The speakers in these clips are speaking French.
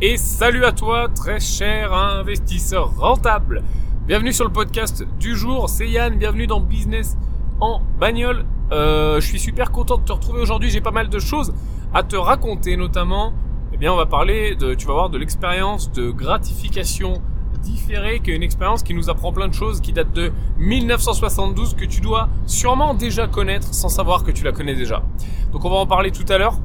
Et salut à toi, très cher investisseur rentable. Bienvenue sur le podcast du jour, c'est Yann, bienvenue dans Business en bagnole. Euh, je suis super content de te retrouver aujourd'hui, j'ai pas mal de choses à te raconter, notamment, eh bien on va parler de, tu vas voir, de l'expérience de gratification différée, qui est une expérience qui nous apprend plein de choses, qui date de 1972, que tu dois sûrement déjà connaître sans savoir que tu la connais déjà. Donc on va en parler tout à l'heure.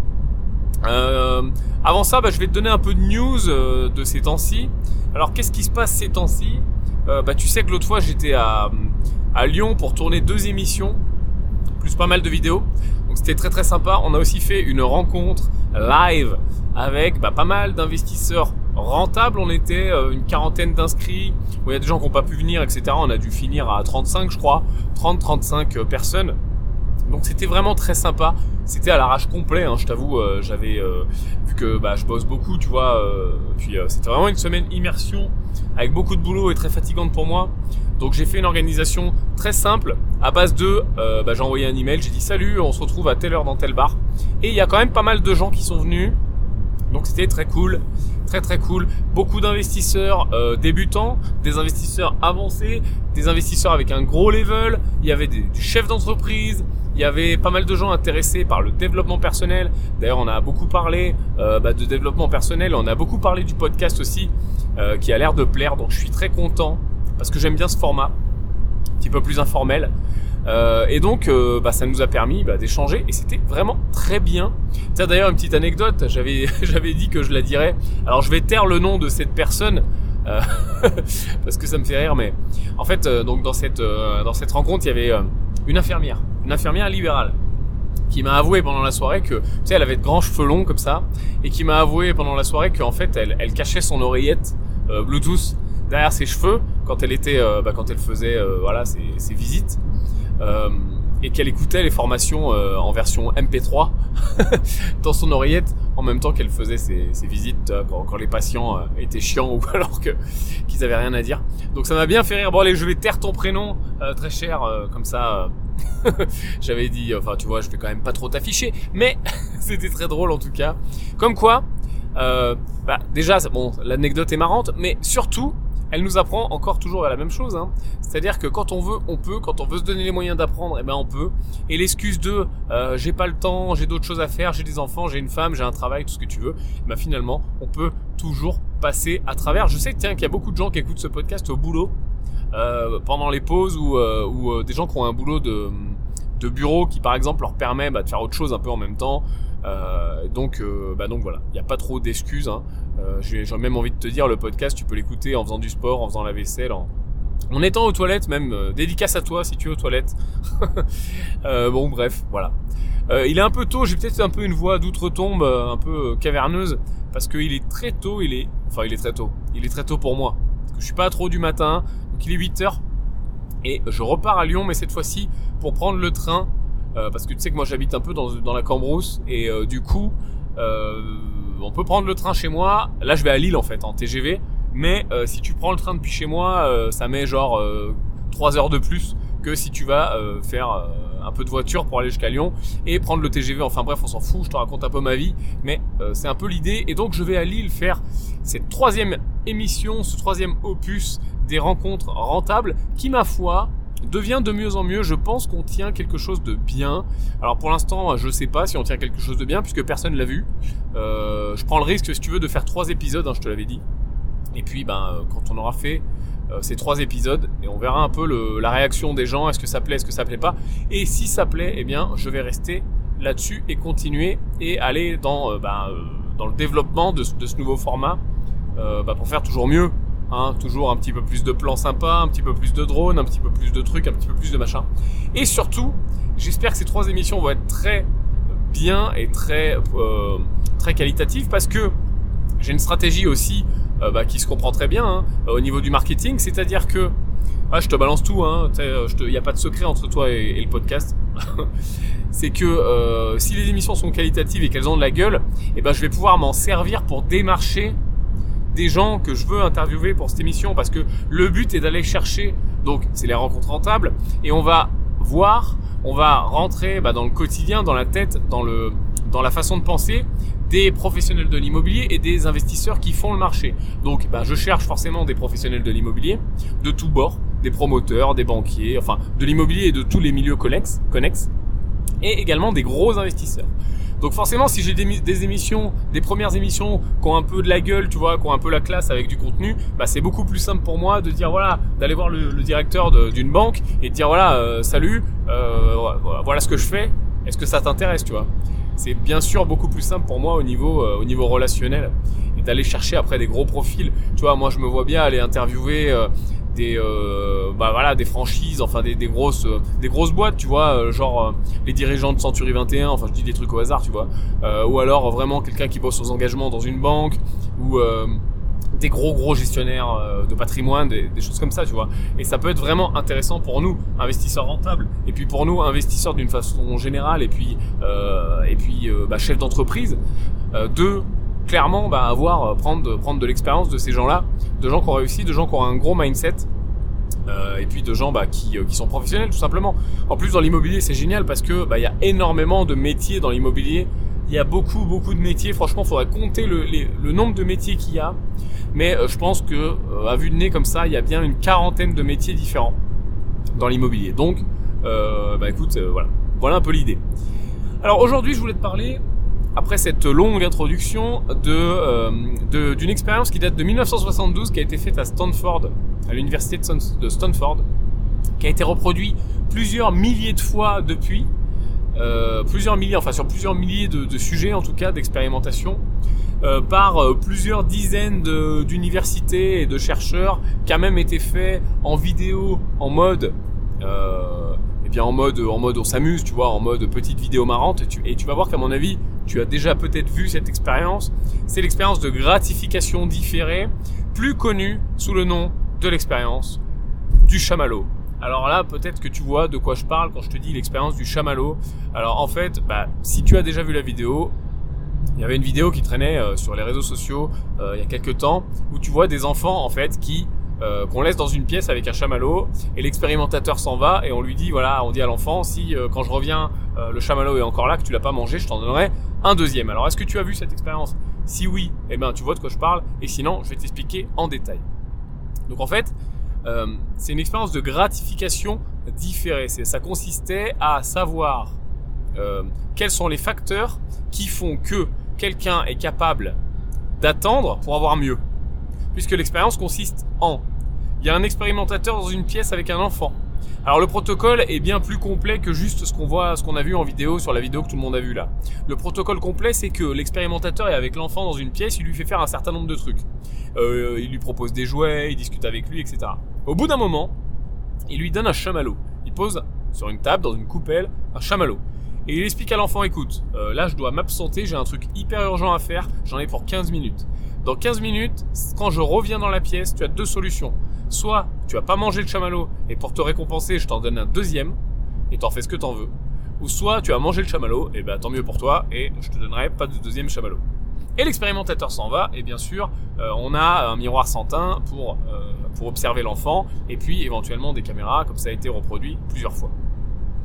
Euh, avant ça, bah, je vais te donner un peu de news euh, de ces temps-ci. Alors, qu'est-ce qui se passe ces temps-ci? Euh, bah, Tu sais que l'autre fois, j'étais à, Lyon pour tourner deux émissions, plus pas mal de vidéos. Donc, c'était très très sympa. On a aussi fait une rencontre live avec bah, pas mal d'investisseurs rentables. On était une quarantaine d'inscrits. il y a des gens qui n'ont pas pu venir, etc. On a dû finir à 35, je crois. 30-35 personnes. Donc c'était vraiment très sympa. C'était à l'arrache complet, hein, je t'avoue. Euh, j'avais euh, vu que bah, je bosse beaucoup, tu vois. Euh, puis c'était vraiment une semaine immersion avec beaucoup de boulot et très fatigante pour moi. Donc j'ai fait une organisation très simple à base de, bah, j'ai envoyé un email, j'ai dit salut, on se retrouve à telle heure dans tel bar. Et il y a quand même pas mal de gens qui sont venus. Donc c'était très cool, très très cool. Beaucoup d'investisseurs débutants, des investisseurs avancés, des investisseurs avec un gros level. Il y avait du chef d'entreprise, il y avait pas mal de gens intéressés par le développement personnel. D'ailleurs, on a beaucoup parlé euh, bah, de développement personnel. On a beaucoup parlé du podcast aussi, euh, qui a l'air de plaire. Donc, je suis très content parce que j'aime bien ce format, un petit peu plus informel. Euh, et donc, bah, ça nous a permis bah, d'échanger et c'était vraiment très bien. Tiens, d'ailleurs, une petite anecdote. J'avais, j'avais dit que je la dirais. Alors, je vais taire le nom de cette personne. parce que ça me fait rire, mais en fait, donc dans cette dans cette rencontre, il y avait une infirmière une infirmière libérale qui m'a avoué pendant la soirée que, tu sais, elle avait de grands cheveux longs comme ça, et qui m'a avoué pendant la soirée qu'en fait, elle, elle cachait son oreillette euh, Bluetooth derrière ses cheveux quand elle était, euh, bah, quand elle faisait, euh, voilà, ses, ses visites, et qu'elle écoutait les formations en version MP3 dans son oreillette en même temps qu'elle faisait ses, visites quand, quand, les patients étaient chiants ou alors qu'ils avaient rien à dire. Donc ça m'a bien fait rire. Bon allez, je vais taire ton prénom très cher comme ça J'avais dit, enfin tu vois, je vais quand même pas trop t'afficher, mais c'était très drôle en tout cas. Comme quoi, euh, bah, déjà, bon, l'anecdote est marrante, mais surtout, elle nous apprend encore toujours la même chose. Hein. C'est-à-dire que quand on veut, on peut. Quand on veut se donner les moyens d'apprendre, eh ben on peut. Et l'excuse de euh, j'ai pas le temps, j'ai d'autres choses à faire, j'ai des enfants, j'ai une femme, j'ai un travail, tout ce que tu veux. Eh ben finalement, on peut toujours passer à travers. Je sais qu'il y a beaucoup de gens qui écoutent ce podcast au boulot euh, pendant les pauses ou, euh, des gens qui ont un boulot de, de bureau qui par exemple leur permet bah, de faire autre chose un peu en même temps. donc, bah, donc voilà, il n'y a pas trop d'excuses. Hein. J'ai même envie de te dire, le podcast, tu peux l'écouter en faisant du sport, en faisant la vaisselle, en, en étant aux toilettes même. dédicace à toi si tu es aux toilettes. bon bref, voilà. il est un peu tôt, j'ai peut-être un peu une voix d'outre-tombe, un peu caverneuse, parce qu'il est très tôt, il est... Enfin il est très tôt. Il est très tôt pour moi. Parce que je suis pas trop du matin, donc il est 8h et je repars à Lyon, mais cette fois-ci pour prendre le train, euh, parce que tu sais que moi j'habite un peu dans, la Cambrousse, et euh, du coup, euh, on peut prendre le train chez moi. Là, je vais à Lille en fait, en TGV, mais si tu prends le train depuis chez moi, ça met genre 3 heures de plus que si tu vas faire un peu de voiture pour aller jusqu'à Lyon et prendre le TGV. Enfin bref, on s'en fout, je te raconte un peu ma vie, mais c'est un peu l'idée. Et donc je vais à Lille faire cette troisième émission, ce troisième opus des rencontres rentables qui, ma foi, devient de mieux en mieux. Je pense qu'on tient quelque chose de bien. Alors pour l'instant, je sais pas si on tient quelque chose de bien puisque personne l'a vu. Euh, je prends le risque, si tu veux, de faire trois épisodes, hein, je te l'avais dit. Et puis, ben, euh, quand on aura fait euh, ces trois épisodes, et on verra un peu la réaction des gens, est-ce que ça plaît, est-ce que ça plaît pas. Et si ça plaît, eh bien, je vais rester là-dessus et continuer et aller dans, ben, dans le développement de, ce nouveau format bah, pour faire toujours mieux. Hein, toujours un petit peu plus de plans sympas, un petit peu plus de drones, un petit peu plus de trucs, un petit peu plus de machin. Et surtout, j'espère que ces trois émissions vont être très bien et très euh, qualitatives parce que j'ai une stratégie aussi euh, bah, qui se comprend très bien hein, au niveau du marketing, c'est-à-dire que ah, je te balance tout, hein, il n'y a pas de secret entre toi et, le podcast. c'est que euh, si les émissions sont qualitatives et qu'elles ont de la gueule, eh ben je vais pouvoir m'en servir pour démarcher des gens que je veux interviewer pour cette émission parce que le but est d'aller chercher, donc c'est les rencontres rentables, et on va voir, on va rentrer bah, dans le quotidien, dans la tête, dans, le, dans la façon de penser des professionnels de l'immobilier et des investisseurs qui font le marché. Donc bah, je cherche forcément des professionnels de l'immobilier de tous bords, des promoteurs, des banquiers, enfin de l'immobilier et de tous les milieux connexes, connexes et également des gros investisseurs. Donc forcément, si j'ai des, émissions, des premières émissions qui ont un peu de la gueule, tu vois, qui ont un peu la classe avec du contenu, bah c'est beaucoup plus simple pour moi de dire voilà, d'aller voir le, directeur d'une banque et de dire voilà, euh, salut, euh, voilà ce que je fais. Est-ce que ça t'intéresse, tu vois? C'est bien sûr beaucoup plus simple pour moi au niveau, euh, au niveau relationnel et d'aller chercher après des gros profils. Tu vois, moi je me vois bien aller interviewer des euh, bah voilà des franchises enfin des, des grosses euh, des grosses boîtes tu vois euh, genre euh, les dirigeants de Century 21 enfin je dis des trucs au hasard tu vois ou alors vraiment quelqu'un qui bosse aux engagements dans une banque ou des gros gros gestionnaires de patrimoine des, choses comme ça tu vois. Et ça peut être vraiment intéressant pour nous investisseurs rentables et puis pour nous investisseurs d'une façon générale et puis et puis bah, chefs d'entreprise de clairement bah, avoir euh, prendre prendre de l'expérience de ces gens-là, de gens qui ont réussi, de gens qui ont un gros mindset. Euh, et puis de gens bah, qui, euh, qui sont professionnels tout simplement. En plus dans l'immobilier c'est génial parce que bah, il y a énormément de métiers dans l'immobilier. Il y a beaucoup beaucoup de métiers. Franchement, il faudrait compter le, le, nombre de métiers qu'il y a. Mais je pense que à vue de nez comme ça, il y a bien une quarantaine de métiers différents dans l'immobilier. Donc, bah écoute, voilà, voilà un peu l'idée. Alors aujourd'hui, je voulais te parler après cette longue introduction euh, de, d'une expérience qui date de 1972, qui a été faite à Stanford, à l'université de Stanford, qui a été reproduit plusieurs milliers de fois depuis, euh, plusieurs milliers, enfin sur plusieurs milliers de, sujets en tout cas d'expérimentation, euh, par plusieurs dizaines d'universités et de chercheurs, qui a même été fait en vidéo, en mode en mode en mode on s'amuse, tu vois, en mode petite vidéo marrante, et tu, et tu vas voir qu'à mon avis, tu as déjà peut-être vu cette expérience, c'est l'expérience de gratification différée, plus connue sous le nom de l'expérience du chamallow. Alors là, peut-être que tu vois de quoi je parle quand je te dis l'expérience du chamallow. Alors en fait, bah, si tu as déjà vu la vidéo, il y avait une vidéo qui traînait euh, sur les réseaux sociaux euh, il y a quelques temps où tu vois des enfants en fait qui euh, qu'on laisse dans une pièce avec un chamallow et l'expérimentateur s'en va et on lui dit voilà on dit à l'enfant si quand je reviens le chamallow est encore là que tu l'as pas mangé je t'en donnerai un deuxième. Alors, est-ce que tu as vu cette expérience? Si oui, eh ben, tu vois de quoi je parle. Et sinon, je vais t'expliquer en détail. Donc, en fait, euh, c'est une expérience de gratification différée. Ça consistait à savoir euh, quels sont les facteurs qui font que quelqu'un est capable d'attendre pour avoir mieux. Puisque l'expérience consiste en... Il y a un expérimentateur dans une pièce avec un enfant. Alors le protocole est bien plus complet que juste ce qu'on voit, ce qu'on a vu en vidéo sur la vidéo que tout le monde a vu là. Le protocole complet, c'est que l'expérimentateur est avec l'enfant dans une pièce, il lui fait faire un certain nombre de trucs. Euh, il lui propose des jouets, il discute avec lui, etc. Au bout d'un moment, il lui donne un chamallow. Il pose sur une table, dans une coupelle, un chamallow. Et il explique à l'enfant, écoute, euh, là je dois m'absenter, j'ai un truc hyper urgent à faire, j'en ai pour 15 minutes. Dans 15 minutes, quand je reviens dans la pièce, tu as deux solutions soit tu vas pas manger le chamallow et pour te récompenser, je t'en donne un deuxième et t'en fais ce que t'en veux. Ou soit tu as mangé le chamallow, et ben tant mieux pour toi et je te donnerai pas de deuxième chamallow. Et l'expérimentateur s'en va et bien sûr euh, on a un miroir sans teint pour, euh, pour observer l'enfant et puis éventuellement des caméras comme ça a été reproduit plusieurs fois.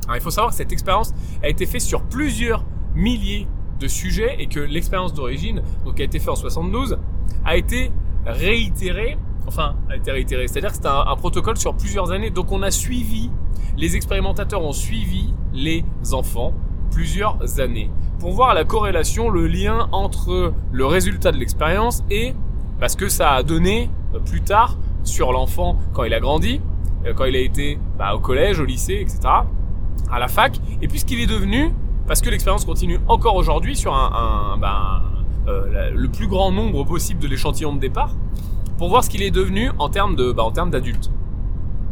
Alors il faut savoir que cette expérience a été faite sur plusieurs milliers de sujets et que l'expérience d'origine, donc qui a été faite en 72, a été réitérée enfin, a été réitéré. C'est-à-dire que c'était un, protocole sur plusieurs années. Donc on a suivi, les expérimentateurs ont suivi les enfants plusieurs années pour voir la corrélation, le lien entre le résultat de l'expérience et parce que ça a donné euh, plus tard sur l'enfant quand il a grandi, euh, quand il a été bah, au collège, au lycée, etc., à la fac, et puis ce qu'il est devenu, parce que l'expérience continue encore aujourd'hui sur un, bah, euh, le plus grand nombre possible de l'échantillon de départ, pour voir ce qu'il est devenu en termes de, bah, en termes d'adulte.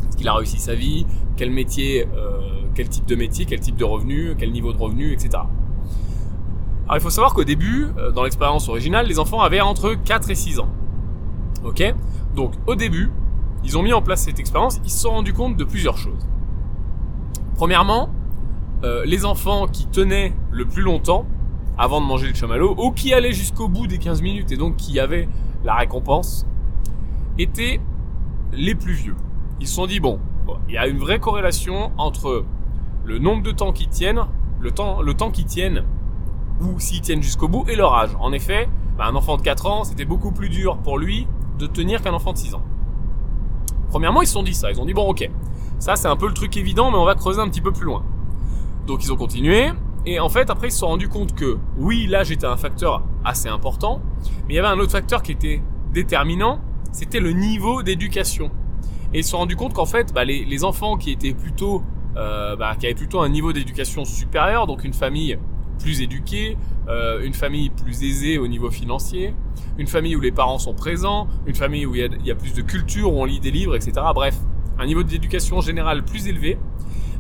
Est-ce qu'il a réussi sa vie? Quel métier euh, Quel type de métier Quel type de revenu Quel niveau de revenu Etc. Alors il faut savoir qu'au début, euh, dans l'expérience originale, les enfants avaient entre 4 et 6 ans. Ok? Donc au début, ils ont mis en place cette expérience, ils se sont rendus compte de plusieurs choses. Premièrement, euh, les enfants qui tenaient le plus longtemps avant de manger le chamallow, ou qui allaient jusqu'au bout des 15 minutes et donc qui avaient la récompense, étaient les plus vieux. Ils se sont dit, bon, il y a une vraie corrélation entre le nombre de temps qu'ils tiennent, le temps, le temps qu'ils tiennent ou s'ils tiennent jusqu'au bout, et leur âge. En effet, bah, un enfant de 4 ans, c'était beaucoup plus dur pour lui de tenir qu'un enfant de 6 ans. Premièrement, ils se sont dit ça. Ils ont dit, bon, ok, ça c'est un peu le truc évident, mais on va creuser un petit peu plus loin. Donc ils ont continué, et en fait, après, ils se sont rendus compte que, oui, l'âge était un facteur assez important, mais il y avait un autre facteur qui était déterminant, c'était le niveau d'éducation. Et ils se sont rendus compte qu'en fait, bah, les, enfants qui étaient plutôt, euh, bah, qui avaient plutôt un niveau d'éducation supérieur, donc une famille plus éduquée, euh, une famille plus aisée au niveau financier, une famille où les parents sont présents, une famille où il y a, y a plus de culture, où on lit des livres, etc. Bref, un niveau d'éducation générale plus élevé.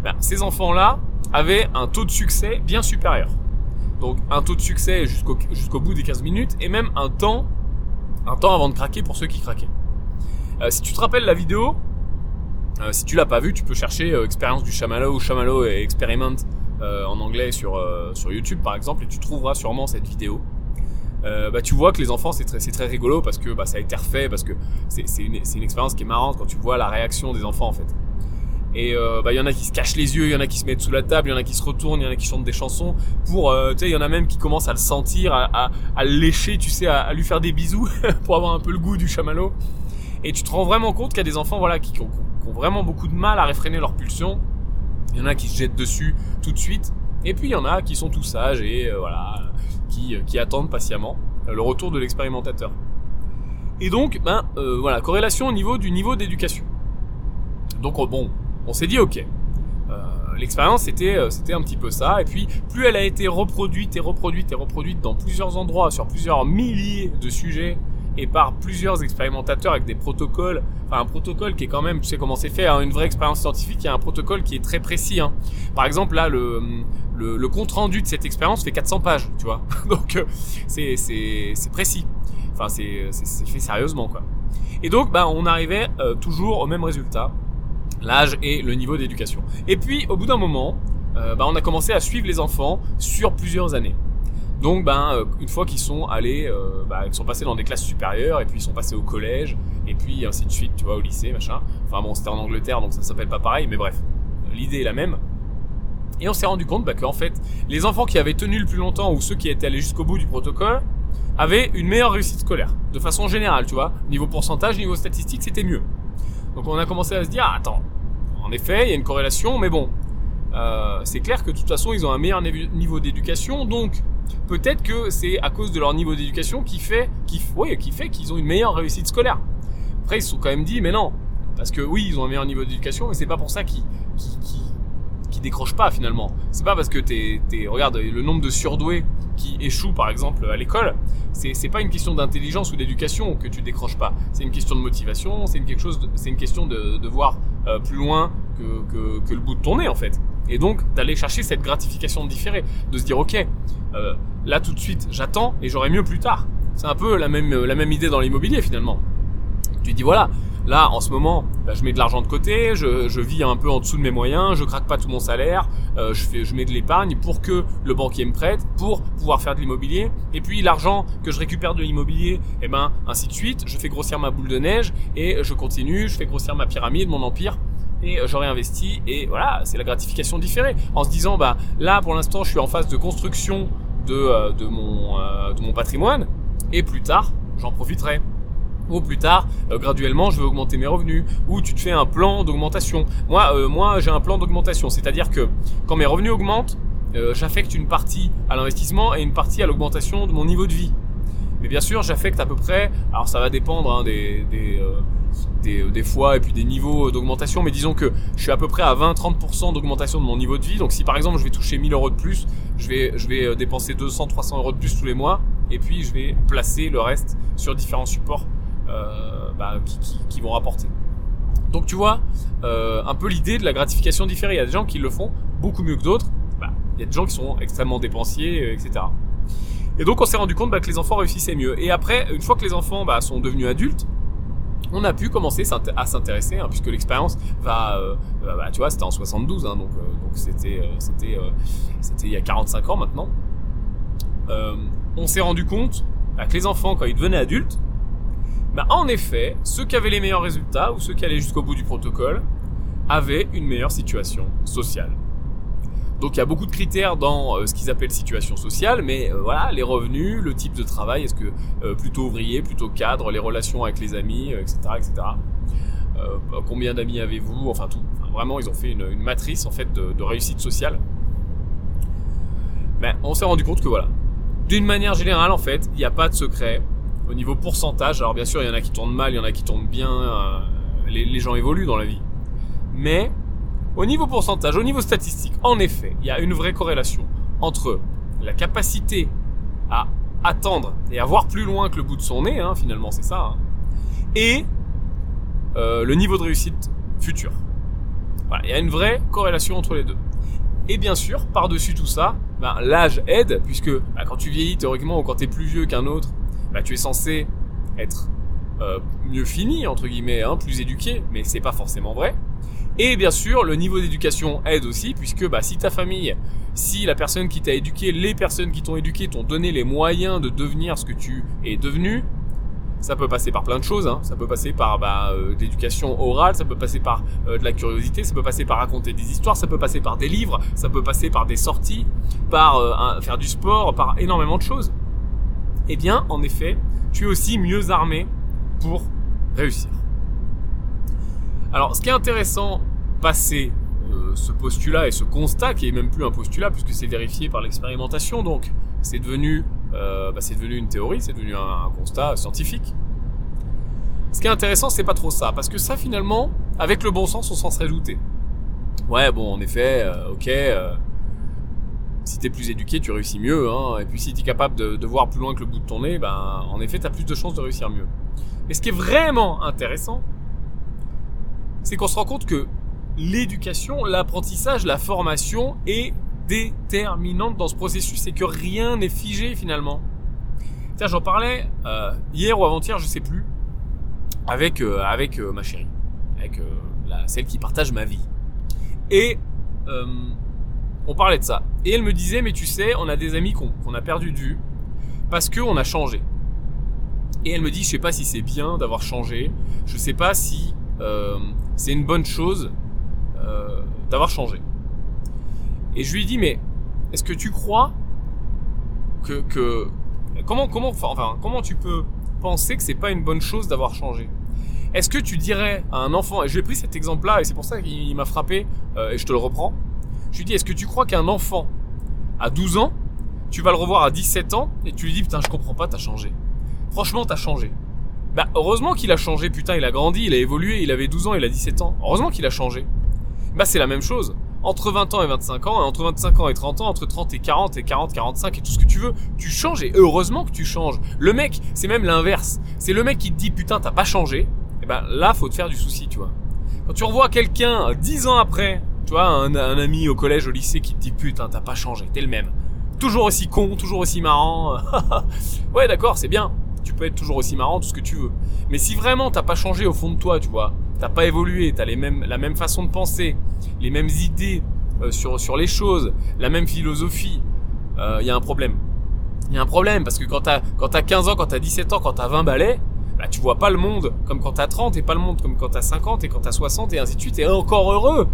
Bah, ces enfants-là avaient un taux de succès bien supérieur. Donc un taux de succès jusqu'au bout des 15 minutes et même un temps un temps avant de craquer pour ceux qui craquaient. Euh, si tu te rappelles la vidéo, euh, si tu l'as pas vue, tu peux chercher euh, expérience du chamallow ou chamallow et experiment en anglais sur YouTube par exemple et tu trouveras sûrement cette vidéo. bah tu vois que les enfants c'est très très rigolo parce que bah ça a été refait parce que c'est une c'est une expérience qui est marrante quand tu vois la réaction des enfants en fait. Et euh, bah il y en a qui se cachent les yeux, il y en a qui se mettent sous la table, il y en a qui se retournent, il y en a qui chantent des chansons pour euh, tu sais il y en a même qui commencent à le sentir, à, le lécher, tu sais, à, lui faire des bisous pour avoir un peu le goût du chamallow. Et tu te rends vraiment compte qu'il y a des enfants voilà qui, ont, vraiment beaucoup de mal à réfréner leur pulsion. Il y en a qui se jettent dessus tout de suite. Et puis il y en a qui sont tout sages et euh, voilà qui, attendent patiemment le retour de l'expérimentateur. Et donc ben voilà corrélation au niveau du niveau d'éducation. Donc bon on s'est dit ok. Euh, L'expérience c'était euh, c'était un petit peu ça et puis plus elle a été reproduite et reproduite et reproduite dans plusieurs endroits sur plusieurs milliers de sujets et par plusieurs expérimentateurs avec des protocoles, enfin un protocole qui est quand même, tu sais comment c'est fait, hein, une vraie expérience scientifique, il y a un protocole qui est très précis. Hein. Par exemple là le, le, le, compte rendu de cette expérience fait 400 pages, tu vois, donc euh, c'est c'est précis, enfin c'est fait sérieusement quoi. Et donc bah on arrivait toujours au même résultat l'âge et le niveau d'éducation. Et puis, au bout d'un moment, euh, bah, on a commencé à suivre les enfants sur plusieurs années. Donc, ben, euh, une fois qu'ils sont allés, euh, bah, ils sont passés dans des classes supérieures, et puis ils sont passés au collège, et puis ainsi de suite, tu vois, au lycée, machin. Enfin bon, c'était en Angleterre, donc ça s'appelle pas pareil, mais bref, l'idée est la même. Et on s'est rendu compte bah, qu'en fait, les enfants qui avaient tenu le plus longtemps, ou ceux qui étaient allés jusqu'au bout du protocole, avaient une meilleure réussite scolaire. De façon générale, tu vois. Niveau pourcentage, niveau statistique, c'était mieux. Donc on a commencé à se dire, ah, attends, en effet, il y a une corrélation, mais bon, euh, c'est clair que de toute façon, ils ont un meilleur niveau d'éducation, donc peut-être que c'est à cause de leur niveau d'éducation qui fait, qu'ils ont une meilleure réussite scolaire. Après, ils se sont quand même dit, mais non, parce que oui, ils ont un meilleur niveau d'éducation, mais c'est pas pour ça qu'ils, qu'ils décrochent pas finalement. C'est pas parce que t'es, t'es, regarde le nombre de surdoués qui échouent par exemple à l'école, c'est, c'est pas une question d'intelligence ou d'éducation que tu décroches pas. C'est une question de motivation, c'est une quelque chose, c'est une question de, voir euh, plus loin que, que, que, le bout de ton nez en fait. Et donc d'aller chercher cette gratification différée, de se dire ok, euh, là tout de suite j'attends et j'aurai mieux plus tard. C'est un peu la même la même idée dans l'immobilier finalement. Tu dis voilà, Là, en ce moment, bah, je mets de l'argent de côté, je, vis un peu en dessous de mes moyens, je craque pas tout mon salaire, euh, je, fais, je mets de l'épargne pour que le banquier me prête, pour pouvoir faire de l'immobilier. Et puis l'argent que je récupère de l'immobilier, eh ben ainsi de suite, je fais grossir ma boule de neige et je continue, je fais grossir ma pyramide, mon empire et j'aurais investi et voilà c'est la gratification différée. En se disant bah là pour l'instant je suis en phase de construction de, euh, de, mon, euh, de mon patrimoine et plus tard j'en profiterai ou plus tard, euh, graduellement, je veux augmenter mes revenus, ou tu te fais un plan d'augmentation. Moi, euh, moi, j'ai un plan d'augmentation, c'est-à-dire que quand mes revenus augmentent, euh, j'affecte une partie à l'investissement et une partie à l'augmentation de mon niveau de vie. Mais bien sûr, j'affecte à peu près, alors ça va dépendre hein, des, des, des, des, fois et puis des niveaux d'augmentation, mais disons que je suis à peu près à 20-30% d'augmentation de mon niveau de vie. Donc si par exemple je vais toucher 1000 euros de plus, je vais, je vais dépenser 200-300 euros de plus tous les mois, et puis je vais placer le reste sur différents supports bah, qui, vont rapporter. Donc tu vois, euh, un peu l'idée de la gratification différée. Il y a des gens qui le font beaucoup mieux que d'autres. Bah, il y a des gens qui sont extrêmement dépensiers, euh, etc. Et donc on s'est rendu compte bah, que les enfants réussissaient mieux. Et après, une fois que les enfants sont devenus adultes, on a pu commencer à s'intéresser, hein, puisque l'expérience va, euh, tu vois, c'était en 72, hein, donc euh, c'était euh, il y a 45 ans maintenant. on s'est rendu compte que les enfants, quand ils devenaient adultes, bah, en effet, ceux qui avaient les meilleurs résultats ou ceux qui allaient jusqu'au bout du protocole avaient une meilleure situation sociale. Donc il y a beaucoup de critères dans ce qu'ils appellent situation sociale, mais voilà, les revenus, le type de travail, est-ce que plutôt ouvrier, plutôt cadre, les relations avec les amis, etc., etc. combien d'amis avez-vous Enfin tout. vraiment, ils ont fait une, matrice en fait de réussite sociale. Mais on s'est rendu compte que voilà, d'une manière générale, en fait, il n'y a pas de secret. Au niveau pourcentage, alors bien sûr, il y en a qui tournent mal, il y en a qui tournent bien, euh, les, gens évoluent dans la vie. Mais, au niveau pourcentage, au niveau statistique, en effet, il y a une vraie corrélation entre la capacité à attendre et à voir plus loin que le bout de son nez, hein, finalement c'est ça, hein, et euh, le niveau de réussite futur. Voilà, il y a une vraie corrélation entre les deux. Et bien sûr, par-dessus tout ça, ben, l'âge aide, puisque ben, quand tu vieillis théoriquement ou quand tu es plus vieux qu'un autre, ben, tu es censé être euh, mieux fini, entre guillemets, hein, plus éduqué, mais c'est pas forcément vrai. Et bien sûr, le niveau d'éducation aide aussi, puisque bah, si ta famille, si la personne qui t'a éduqué, les personnes qui t'ont éduqué t'ont donné les moyens de devenir ce que tu es devenu, ça peut passer par plein de choses. Hein. Ça peut passer par bah, euh, l'éducation orale, ça peut passer par euh, de la curiosité, ça peut passer par raconter des histoires, ça peut passer par des livres, ça peut passer par des sorties, par euh, faire du sport, par énormément de choses. Eh bien, en effet, tu es aussi mieux armé pour réussir. Alors, ce qui est intéressant, passer ce postulat et ce constat, qui est même plus un postulat puisque c'est vérifié par l'expérimentation, donc c'est devenu euh, bah, devenu une théorie, c'est devenu un, constat scientifique. Ce qui est intéressant, c'est pas trop ça, parce que ça, finalement, avec le bon sens, on s'en serait douté. Ouais, bon, en effet, euh, ok, euh, si t'es plus éduqué, tu réussis mieux, hein, et puis si t'es capable de, voir plus loin que le bout de ton nez, ben, en effet, t'as plus de chances de réussir mieux. Mais ce qui est vraiment intéressant, c'est qu'on se rend compte que l'éducation, l'apprentissage, la formation est déterminante dans ce processus, c'est que rien n'est figé finalement. Tiens, j'en parlais euh, hier ou avant-hier, je sais plus, avec euh, euh, ma chérie, avec celle qui partage ma vie. Et on parlait de ça. Et elle me disait, mais tu sais, on a des amis qu'on a perdu de vue parce que on a changé. Et elle me dit, je sais pas si c'est bien d'avoir changé, je sais pas si c'est une bonne chose d'avoir changé. Et je lui dis, mais est-ce que tu crois que, comment, comment, comment tu peux penser que c'est pas une bonne chose d'avoir changé? Est-ce que tu dirais à un enfant, et je lui ai pris cet exemple-là, et c'est pour ça qu'il m'a frappé, euh, et je te le reprends, je lui dis, est-ce que tu crois qu'un enfant à 12 ans, tu vas le revoir à 17 ans, et tu lui dis, putain, je comprends pas, t'as changé. Franchement, t'as changé. Bah, heureusement qu'il a changé, putain, il a grandi, il a évolué, il avait 12 ans, il a 17 ans. Heureusement qu'il a changé. Bah, c'est la même chose entre 20 ans et 25 ans, et entre 25 ans et 30 ans, entre 30 et 40 et 40, 45 et tout ce que tu veux, tu changes et heureusement que tu changes. Le mec, c'est même l'inverse. C'est le mec qui te dit putain t'as pas changé, et eh ben là faut te faire du souci, tu vois. Quand tu revois quelqu'un 10 ans après, tu vois, un, ami au collège, au lycée qui te dit putain t'as pas changé, t'es le même. Toujours aussi con, toujours aussi marrant. ouais d'accord, c'est bien. Tu peux être toujours aussi marrant, tout ce que tu veux. Mais si vraiment t'as pas changé au fond de toi, tu vois, t'as pas évolué, t'as les mêmes, la même façon de penser, les mêmes idées euh, sur, sur les choses, la même philosophie, il euh, y a un problème. Il y a un problème parce que quand t'as quand t'as 15 ans, quand t'as 17 ans, quand t'as 20 balais, bah tu vois pas le monde comme quand t'as 30 et pas le monde comme quand t'as 50 et quand t'as 60 et ainsi de suite et encore heureux.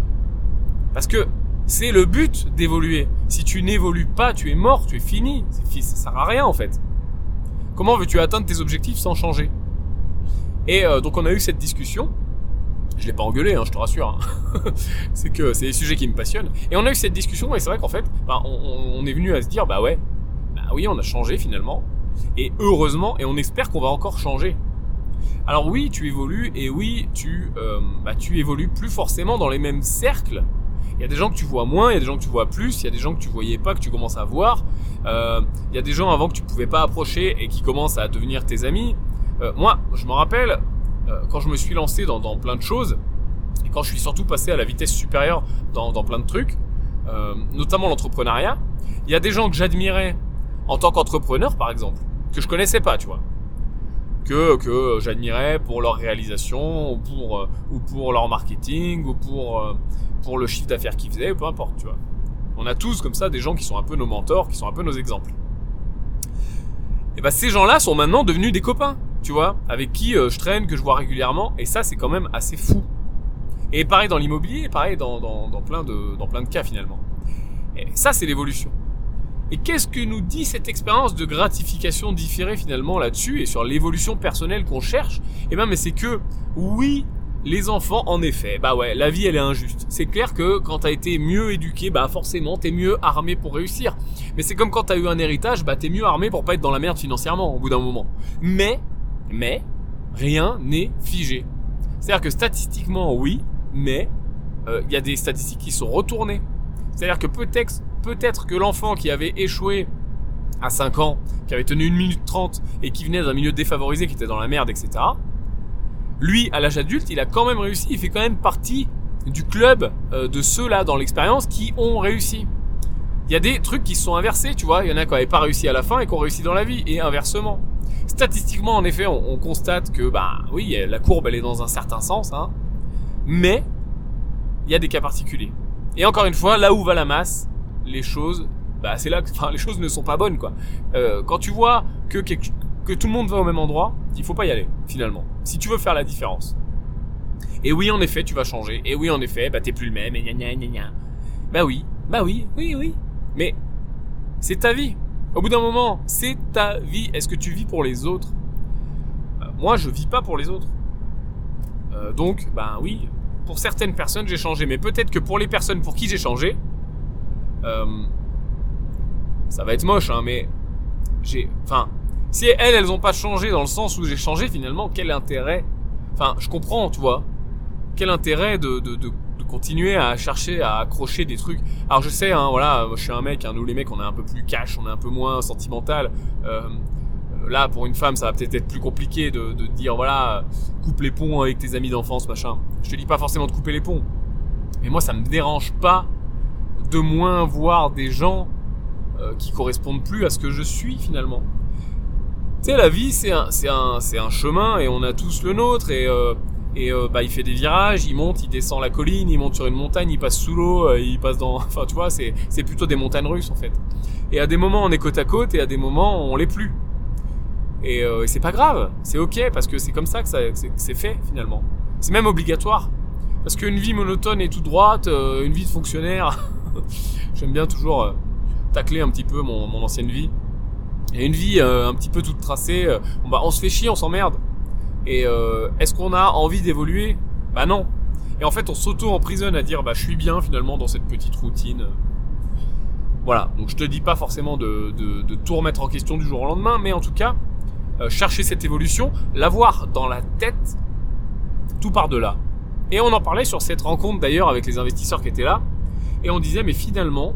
Parce que c'est le but d'évoluer. Si tu n'évolues pas, tu es mort, tu es fini. Ça sert à rien en fait. Comment veux-tu atteindre tes objectifs sans changer? Et euh, donc on a eu cette discussion je l'ai pas engueulé, hein, je te rassure. Hein. c'est que c'est des sujets qui me passionnent. Et on a eu cette discussion et c'est vrai qu'en fait, bah, on, est venu à se dire, bah ouais, bah oui, on a changé finalement. Et heureusement, et on espère qu'on va encore changer. Alors oui, tu évolues et oui, tu, euh, bah, tu évolues plus forcément dans les mêmes cercles. Il y a des gens que tu vois moins, il y a des gens que tu vois plus, il y a des gens que tu voyais pas, que tu commences à voir. Euh, il y a des gens avant que tu pouvais pas approcher et qui commencent à devenir tes amis. Euh, moi, je me rappelle, euh, quand je me suis lancé dans, plein de choses, et quand je suis surtout passé à la vitesse supérieure dans, dans plein de trucs, notamment l'entrepreneuriat, il y a des gens que j'admirais en tant qu'entrepreneur, par exemple, que je connaissais pas, tu vois, que que j'admirais pour leur réalisation, ou pour euh, ou pour leur marketing, ou pour euh, pour le chiffre d'affaires qu'ils faisaient, peu importe, tu vois. On a tous comme ça des gens qui sont un peu nos mentors, qui sont un peu nos exemples. Et ben ces gens-là sont maintenant devenus des copains tu vois, avec qui euh, je traîne, que je vois régulièrement, et ça c'est quand même assez fou. Et pareil dans l'immobilier, pareil dans, dans, plein de, dans plein de cas finalement. Et ça, c'est l'évolution. Et qu'est-ce que nous dit cette expérience de gratification différée finalement là-dessus et sur l'évolution personnelle qu'on cherche? Eh bien, mais c'est que oui, les enfants, en effet, bah ouais, la vie elle est injuste. C'est clair que quand t'as été mieux éduqué, bah forcément t'es mieux armé pour réussir. Mais c'est comme quand t'as eu un héritage, bah t'es mieux armé pour pas être dans la merde financièrement au bout d'un moment. Mais, mais, rien n'est figé. C'est-à-dire que statistiquement oui, mais il euh, y a des statistiques qui sont retournées. C'est-à-dire que peut-être peut-être que l'enfant qui avait échoué à 5 ans, qui avait tenu 1 minute 30 et qui venait d'un milieu défavorisé, qui était dans la merde, etc., lui, à l'âge adulte, il a quand même réussi, il fait quand même partie du club euh, de ceux-là dans l'expérience qui ont réussi. Il y a des trucs qui se sont inversés, tu vois, il y en a qui n'avaient pas réussi à la fin et qui ont réussi dans la vie, et inversement. Statistiquement, en effet, on, constate que, bah oui, la courbe, elle est dans un certain sens, hein, mais il y a des cas particuliers. Et encore une fois, là où va la masse, les choses, bah c'est là enfin, les choses ne sont pas bonnes, quoi. Euh, quand tu vois que, que tout le monde va au même endroit, il faut pas y aller, finalement. Si tu veux faire la différence. Et oui, en effet, tu vas changer. Et oui, en effet, bah t'es plus le même. Et gna gna gna gna. Bah oui, bah oui, oui, oui. Mais c'est ta vie. Au bout d'un moment, c'est ta vie. Est-ce que tu vis pour les autres? Euh, Moi, je vis pas pour les autres. Euh, donc, bah oui, pour certaines personnes, j'ai changé. Mais peut-être que pour les personnes pour qui j'ai changé, euh, ça va être moche, hein, mais j'ai, enfin, si elles, elles ont pas changé dans le sens où j'ai changé, finalement, quel intérêt Enfin, je comprends, tu vois. Quel intérêt de, de, de, continuer à chercher à accrocher des trucs Alors je sais, hein, voilà, je suis un mec, hein, nous les mecs, on est un peu plus cash, on est un peu moins sentimental. Euh, là, pour une femme, ça va peut-être être plus compliqué de, de dire, voilà, coupe les ponts avec tes amis d'enfance, machin. Je te dis pas forcément de couper les ponts. Mais moi, ça me dérange pas de moins voir des gens euh, qui correspondent plus à ce que je suis finalement. Tu sais, la vie, c'est un, un, un chemin et on a tous le nôtre et euh, et euh, bah il fait des virages, il monte, il descend la colline, il monte sur une montagne, il passe sous l'eau, il passe dans, enfin tu vois, c'est plutôt des montagnes russes en fait. Et à des moments on est côte à côte et à des moments on l'est plus. Et, et c'est pas grave, c'est ok parce que c'est comme ça que ça c'est fait finalement. C'est même obligatoire parce qu'une vie monotone et toute droite, une vie de fonctionnaire, j'aime bien toujours tacler un petit peu mon, ancienne vie. Et une vie euh, un petit peu toute tracée, euh, bah, on se fait chier, on s'emmerde. Et euh, est-ce qu'on a envie d'évoluer? Bah non. Et en fait, on s'auto-emprisonne à dire bah je suis bien finalement dans cette petite routine. Voilà. Donc je te dis pas forcément de, tout remettre en question du jour au lendemain, mais en tout cas, chercher cette évolution, l'avoir dans la tête, tout par de là. Et on en parlait sur cette rencontre d'ailleurs avec les investisseurs qui étaient là. Et on disait mais finalement,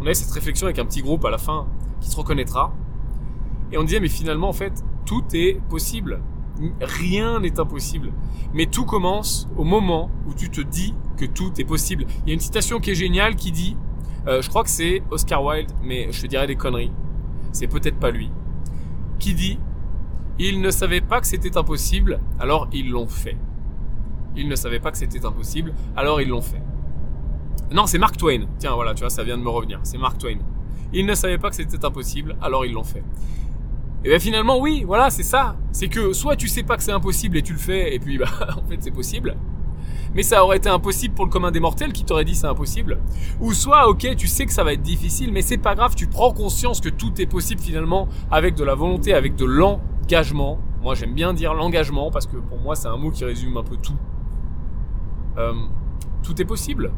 on avait cette réflexion avec un petit groupe à la fin qui se reconnaîtra. Et on disait, mais finalement, en fait, tout est possible. Rien n'est impossible. Mais tout commence au moment où tu te dis que tout est possible. Il y a une citation qui est géniale qui dit, euh, je crois que c'est Oscar Wilde, mais je te dirais des conneries. C'est peut-être pas lui. Qui dit, ils ne savaient pas que c'était impossible, alors ils l'ont fait. Ils ne savaient pas que c'était impossible, alors ils l'ont fait. Non, c'est Mark Twain. Tiens, voilà, tu vois, ça vient de me revenir. C'est Mark Twain. Ils ne savaient pas que c'était impossible, alors ils l'ont fait. Et bien finalement, oui, voilà, c'est ça. C'est que soit tu sais pas que c'est impossible et tu le fais, et puis bah en fait c'est possible. Mais ça aurait été impossible pour le commun des mortels qui t'aurait dit c'est impossible. Ou soit, ok, tu sais que ça va être difficile, mais c'est pas grave, tu prends conscience que tout est possible finalement avec de la volonté, avec de l'engagement. Moi j'aime bien dire l'engagement parce que pour moi c'est un mot qui résume un peu tout. Euh, tout est possible.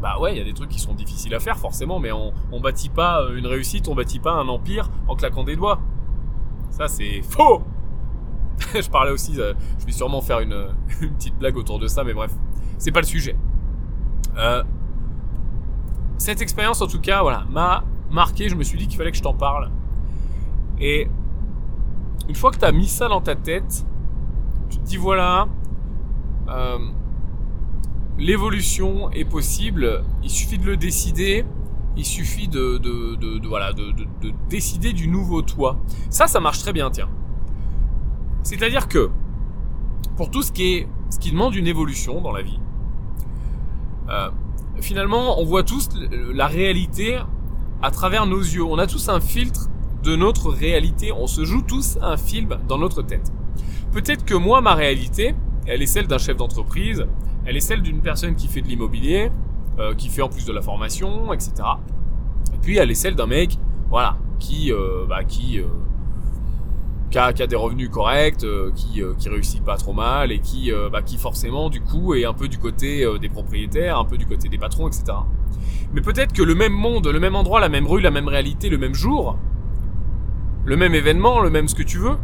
Bah ouais, il y a des trucs qui sont difficiles à faire forcément, mais on, on bâtit pas une réussite, on bâtit pas un empire en claquant des doigts. Ça, c'est faux Je parlais aussi, euh, je vais sûrement faire une, petite blague autour de ça, mais bref, c'est pas le sujet. Euh, cette expérience, en tout cas, voilà, m'a marqué. Je me suis dit qu'il fallait que je t'en parle. Et une fois que tu as mis ça dans ta tête, tu te dis voilà, euh, l'évolution est possible. Il suffit de le décider il suffit de, de, de, voilà, de, décider du nouveau toi. Ça, ça marche très bien, tiens. C'est-à-dire que pour tout ce qui est, ce qui demande une évolution dans la vie, euh, finalement, on voit tous la réalité à travers nos yeux. On a tous un filtre de notre réalité. On se joue tous un film dans notre tête. Peut-être que moi, ma réalité, elle est celle d'un chef d'entreprise, elle est celle d'une personne qui fait de l'immobilier, euh, qui fait en plus de la formation, etc. Et puis elle est celle d'un mec, voilà, qui, euh, bah, qui, euh, qui, a, qui, a, des revenus corrects, qui, qui réussit pas trop mal et qui, bah, qui forcément du coup est un peu du côté des propriétaires, un peu du côté des patrons, etc. Mais peut-être que le même monde, le même endroit, la même rue, la même réalité, le même jour, le même événement, le même ce que tu veux,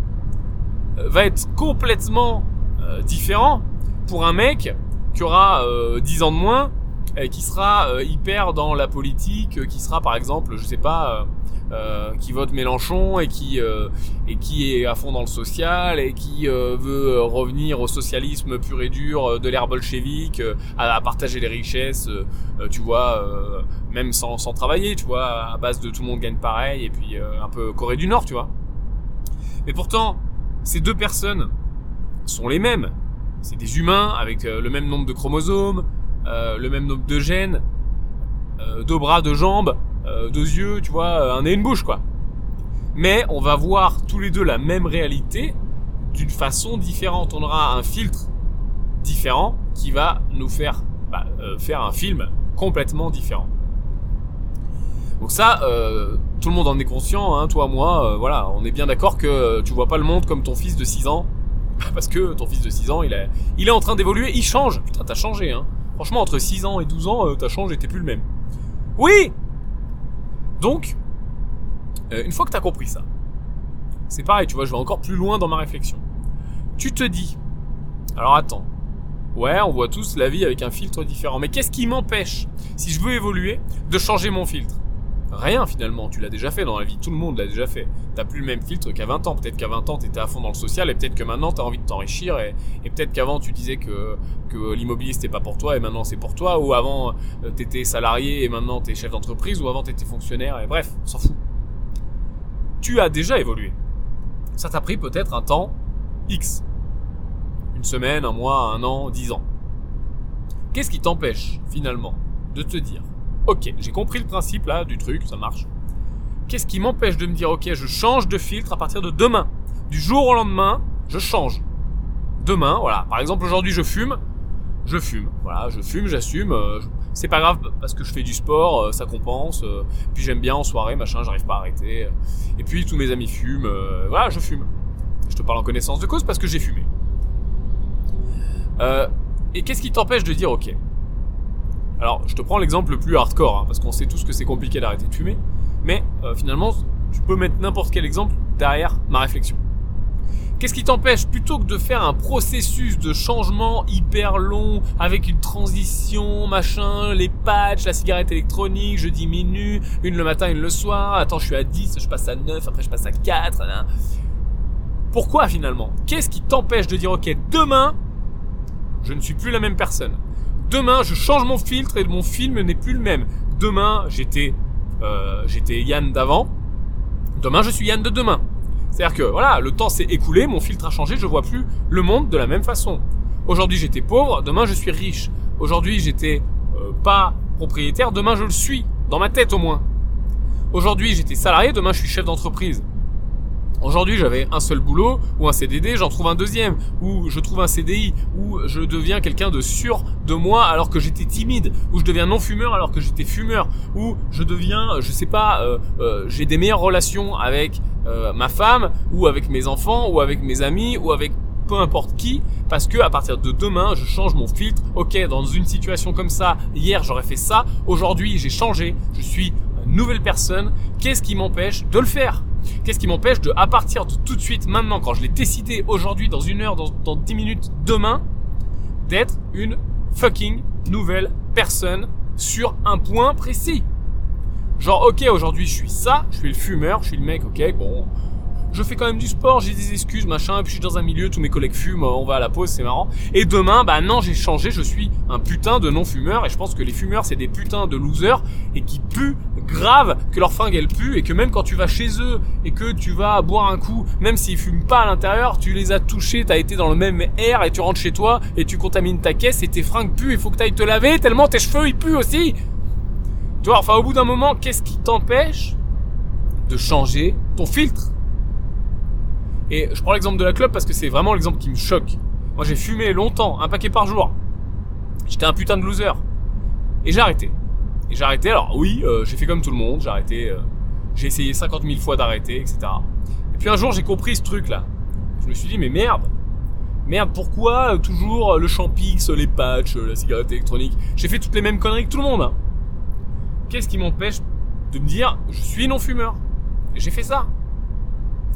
va être complètement différent pour un mec qui aura euh, 10 ans de moins, qui sera euh, hyper dans la politique, euh, qui sera par exemple, je sais pas, euh, qui vote Mélenchon et qui et qui est à fond dans le social et qui veut revenir au socialisme pur et dur de l'ère bolchevique, à, partager les richesses, tu vois, même sans, sans travailler, tu vois, à base de tout le monde gagne pareil et puis un peu Corée du Nord, tu vois. Mais pourtant, ces deux personnes sont les mêmes c'est des humains avec euh, le même nombre de chromosomes, euh, le même nombre de gènes, euh, deux bras, deux jambes, deux yeux, tu vois, un nez, une bouche, quoi. Mais on va voir tous les deux la même réalité d'une façon différente. On aura un filtre différent qui va nous faire bah, faire un film complètement différent. Donc ça, tout le monde en est conscient, hein, toi, moi, voilà, on est bien d'accord que tu vois pas le monde comme ton fils de 6 ans Parce que ton fils de 6 ans, il est, il est en train d'évoluer, il change. Putain, t'as changé, hein. Franchement, entre 6 ans et 12 ans, euh, t'as changé, t'es plus le même. Oui Donc, euh, une fois que t'as compris ça, c'est pareil, tu vois, je vais encore plus loin dans ma réflexion. Tu te dis, alors attends, ouais, on voit tous la vie avec un filtre différent, mais qu'est-ce qui m'empêche, si je veux évoluer, de changer mon filtre? Rien finalement, tu l'as déjà fait dans la vie, tout le monde l'a déjà fait. T'as plus le même filtre qu'à 20 ans, peut-être qu'à 20 ans t'étais à fond dans le social et peut-être que maintenant t'as envie de t'enrichir et, peut-être qu'avant tu disais que, que l'immobilier c'était pas pour toi et maintenant c'est pour toi ou avant euh, t'étais salarié et maintenant t'es chef d'entreprise ou avant t'étais fonctionnaire et bref, on s'en fout. Tu as déjà évolué. Ça t'a pris peut-être un temps X. Une semaine, un mois, un an, dix ans. Qu'est-ce qui t'empêche finalement de te dire ok, j'ai compris le principe là du truc, ça marche. Qu'est-ce qui m'empêche de me dire ok, je change de filtre à partir de demain? Du jour au lendemain, je change. Demain, voilà. Par exemple, aujourd'hui, je fume. Je fume. Voilà, je fume, j'assume. Euh, c'est pas grave parce que je fais du sport, euh, ça compense. Euh, puis j'aime bien en soirée, machin, j'arrive pas à arrêter. Et puis tous mes amis fument. voilà, je fume. Je te parle en connaissance de cause parce que j'ai fumé. et qu'est-ce qui t'empêche de dire ok alors, je te prends l'exemple le plus hardcore, hein, parce qu'on sait tous que c'est compliqué d'arrêter de fumer, mais euh, finalement, tu peux mettre n'importe quel exemple derrière ma réflexion. Qu'est-ce qui t'empêche plutôt que de faire un processus de changement hyper long avec une transition, machin, les patchs, la cigarette électronique, je diminue, une le matin, une le soir, attends, je suis à 10, je passe à 9, après je passe à 4. Hein. Pourquoi finalement? Qu'est-ce qui t'empêche de dire ok, demain, je ne suis plus la même personne? Demain, je change mon filtre et mon film n'est plus le même. Demain, j'étais euh, j'étais Yann d'avant. Demain, je suis Yann de demain. C'est-à-dire que voilà, le temps s'est écoulé, mon filtre a changé, je vois plus le monde de la même façon. Aujourd'hui, j'étais pauvre, demain je suis riche. Aujourd'hui, j'étais euh, pas propriétaire, demain je le suis, dans ma tête au moins. Aujourd'hui, j'étais salarié, demain je suis chef d'entreprise. Aujourd'hui, j'avais un seul boulot ou un CDD, j'en trouve un deuxième, ou je trouve un CDI, ou je deviens quelqu'un de sûr de moi alors que j'étais timide, ou je deviens non fumeur alors que j'étais fumeur, ou je deviens, je sais pas, euh, euh, j'ai des meilleures relations avec euh, ma femme, ou avec mes enfants, ou avec mes amis, ou avec peu importe qui, parce que à partir de demain, je change mon filtre. Ok, dans une situation comme ça, hier j'aurais fait ça, aujourd'hui j'ai changé, je suis nouvelle personne. Qu'est-ce qui m'empêche de le faire? Qu'est-ce qui m'empêche de, à partir de tout de suite, maintenant, quand je l'ai décidé aujourd'hui, dans une heure, dans, 10 minutes, demain, d'être une fucking nouvelle personne sur un point précis? Genre, ok, aujourd'hui je suis ça, je suis le fumeur, je suis le mec, ok, bon, je fais quand même du sport, j'ai des excuses, machin, puis je suis dans un milieu, tous mes collègues fument, on va à la pause, c'est marrant. Et demain, bah non, j'ai changé, je suis un putain de non-fumeur, et je pense que les fumeurs, c'est des putains de losers, et qui puent grave, que leur fringue elle pue, et que même quand tu vas chez eux, et que tu vas boire un coup, même s'ils fument pas à l'intérieur, tu les as touchés, t'as été dans le même air, et tu rentres chez toi, et tu contamines ta caisse, et tes fringues puent, il faut que t'ailles te laver, tellement tes cheveux ils puent aussi. Tu vois, enfin au bout d'un moment, qu'est-ce qui t'empêche de changer ton filtre? Et je prends l'exemple de la clope parce que c'est vraiment l'exemple qui me choque. Moi j'ai fumé longtemps, un paquet par jour. J'étais un putain de loser. Et j'ai arrêté. Et j'ai arrêté, alors oui, euh, j'ai fait comme tout le monde, j'ai arrêté, euh, j'ai essayé 50 000 fois d'arrêter, etc. Et puis un jour, j'ai compris ce truc-là. Je me suis dit, mais merde, merde, pourquoi euh, toujours le champix, les patchs, la cigarette électronique? J'ai fait toutes les mêmes conneries que tout le monde. Hein. Qu'est-ce qui m'empêche de me dire, je suis non-fumeur? J'ai fait ça.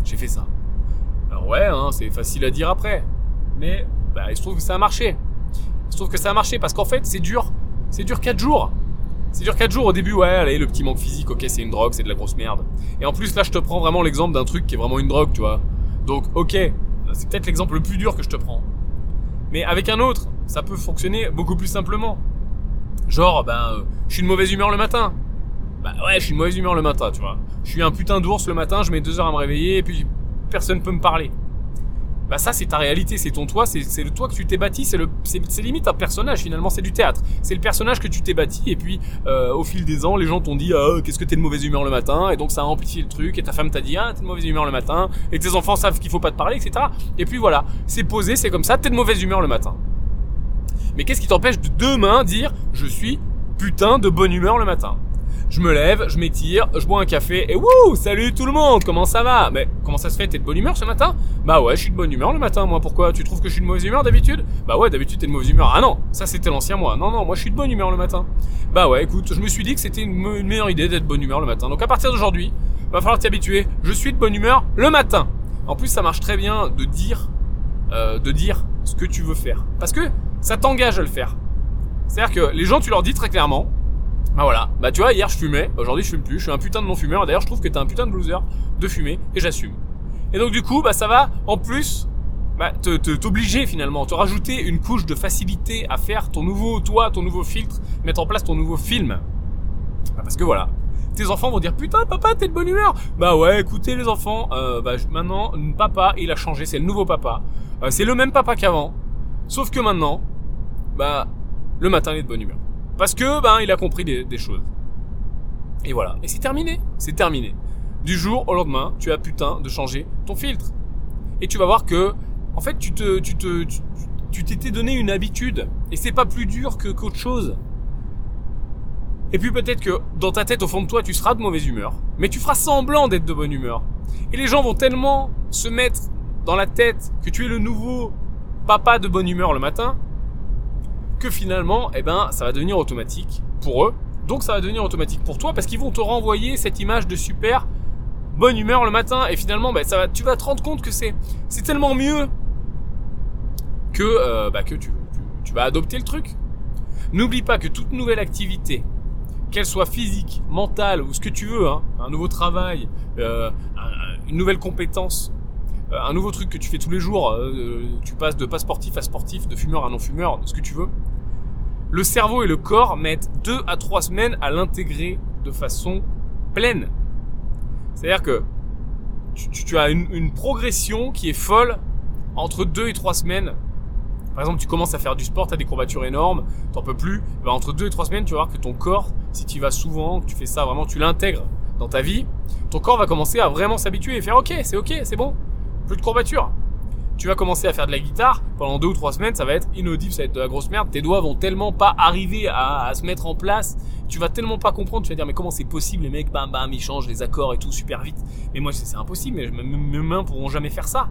J'ai fait ça. Alors ouais, hein, c'est facile à dire après. Mais bah, il se trouve que ça a marché. Il se trouve que ça a marché parce qu'en fait, c'est dur. C'est dur 4 jours. C'est dur 4 jours au début, ouais, allez, le petit manque physique, ok, c'est une drogue, c'est de la grosse merde. Et en plus, là, je te prends vraiment l'exemple d'un truc qui est vraiment une drogue, tu vois. Donc, ok, c'est peut-être l'exemple le plus dur que je te prends. Mais avec un autre, ça peut fonctionner beaucoup plus simplement. Genre, ben, euh, je suis de mauvaise humeur le matin. Bah ouais, je suis de mauvaise humeur le matin, tu vois. Je suis un putain d'ours le matin, je mets deux heures à me réveiller et puis personne peut me parler bah ça c'est ta réalité, c'est ton toi, c'est le toi que tu t'es bâti, c'est limite un personnage finalement, c'est du théâtre. C'est le personnage que tu t'es bâti et puis euh, au fil des ans, les gens t'ont dit ah, qu'est-ce que t'es de mauvaise humeur le matin et donc ça a amplifié le truc et ta femme t'a dit ah t'es de mauvaise humeur le matin et tes enfants savent qu'il faut pas te parler etc. Et puis voilà, c'est posé, c'est comme ça, t'es de mauvaise humeur le matin. Mais qu'est-ce qui t'empêche de demain dire je suis putain de bonne humeur le matin? Je me lève, je m'étire, je bois un café et wouh, salut tout le monde, comment ça va? Mais comment ça se fait T'es de bonne humeur ce matin? Bah ouais, je suis de bonne humeur le matin, moi. Pourquoi? Tu trouves que je suis de mauvaise humeur d'habitude? Bah ouais, d'habitude t'es de mauvaise humeur. Ah non, ça c'était l'ancien moi. Non non, moi je suis de bonne humeur le matin. Bah ouais, écoute, je me suis dit que c'était une, meilleure idée d'être de bonne humeur le matin. Donc à partir d'aujourd'hui, va falloir t'y habituer. Je suis de bonne humeur le matin. En plus, ça marche très bien de dire, euh, de dire ce que tu veux faire, parce que ça t'engage à le faire. C'est-à-dire que les gens, tu leur dis très clairement, bah voilà, bah tu vois, hier je fumais, aujourd'hui je fume plus, je suis un putain de non-fumeur, d'ailleurs je trouve que t'es un putain de loser de fumer, et j'assume. Et donc du coup, bah ça va, en plus, bah, te, t'obliger finalement, te rajouter une couche de facilité à faire ton nouveau toi, ton nouveau filtre, mettre en place ton nouveau film. Bah, parce que voilà, tes enfants vont dire putain papa t'es de bonne humeur. Bah ouais, écoutez les enfants, euh, bah maintenant papa il a changé, c'est le nouveau papa, euh, c'est le même papa qu'avant, sauf que maintenant, bah le matin il est de bonne humeur. Parce que, ben, il a compris des, choses. Et voilà. Et c'est terminé. C'est terminé. Du jour au lendemain, tu as putain de changer ton filtre. Et tu vas voir que, en fait, tu te, tu te, tu t'étais donné une habitude. Et c'est pas plus dur que qu'autre chose. Et puis peut-être que dans ta tête, au fond de toi, tu seras de mauvaise humeur. Mais tu feras semblant d'être de bonne humeur. Et les gens vont tellement se mettre dans la tête que tu es le nouveau papa de bonne humeur le matin que finalement, eh ben, ça va devenir automatique pour eux. Donc ça va devenir automatique pour toi parce qu'ils vont te renvoyer cette image de super bonne humeur le matin et finalement, ben, ça va, tu vas te rendre compte que c'est, tellement mieux que, euh, bah, que tu, tu, vas adopter le truc. N'oublie pas que toute nouvelle activité, qu'elle soit physique, mentale ou ce que tu veux, hein, un nouveau travail, euh, une nouvelle compétence, euh, un nouveau truc que tu fais tous les jours, tu passes de pas sportif à sportif, de fumeur à non fumeur, ce que tu veux, le cerveau et le corps mettent deux à trois semaines à l'intégrer de façon pleine. C'est-à-dire que tu, as une, progression qui est folle entre deux et trois semaines. Par exemple, tu commences à faire du sport, tu as des courbatures énormes, t'en peux plus. Ben, entre deux et trois semaines, tu vas voir que ton corps, si tu vas souvent, que tu fais ça vraiment, tu l'intègres dans ta vie, ton corps va commencer à vraiment s'habituer et faire ok, c'est ok, c'est bon, plus de courbatures tu vas commencer à faire de la guitare, pendant deux ou trois semaines, ça va être inaudible, ça va être de la grosse merde. Tes doigts vont tellement pas arriver à, se mettre en place, tu vas tellement pas comprendre, tu vas dire mais comment c'est possible, les mecs, bam bam, ils changent les accords et tout super vite. Mais moi c'est impossible, mais mes mains pourront jamais faire ça.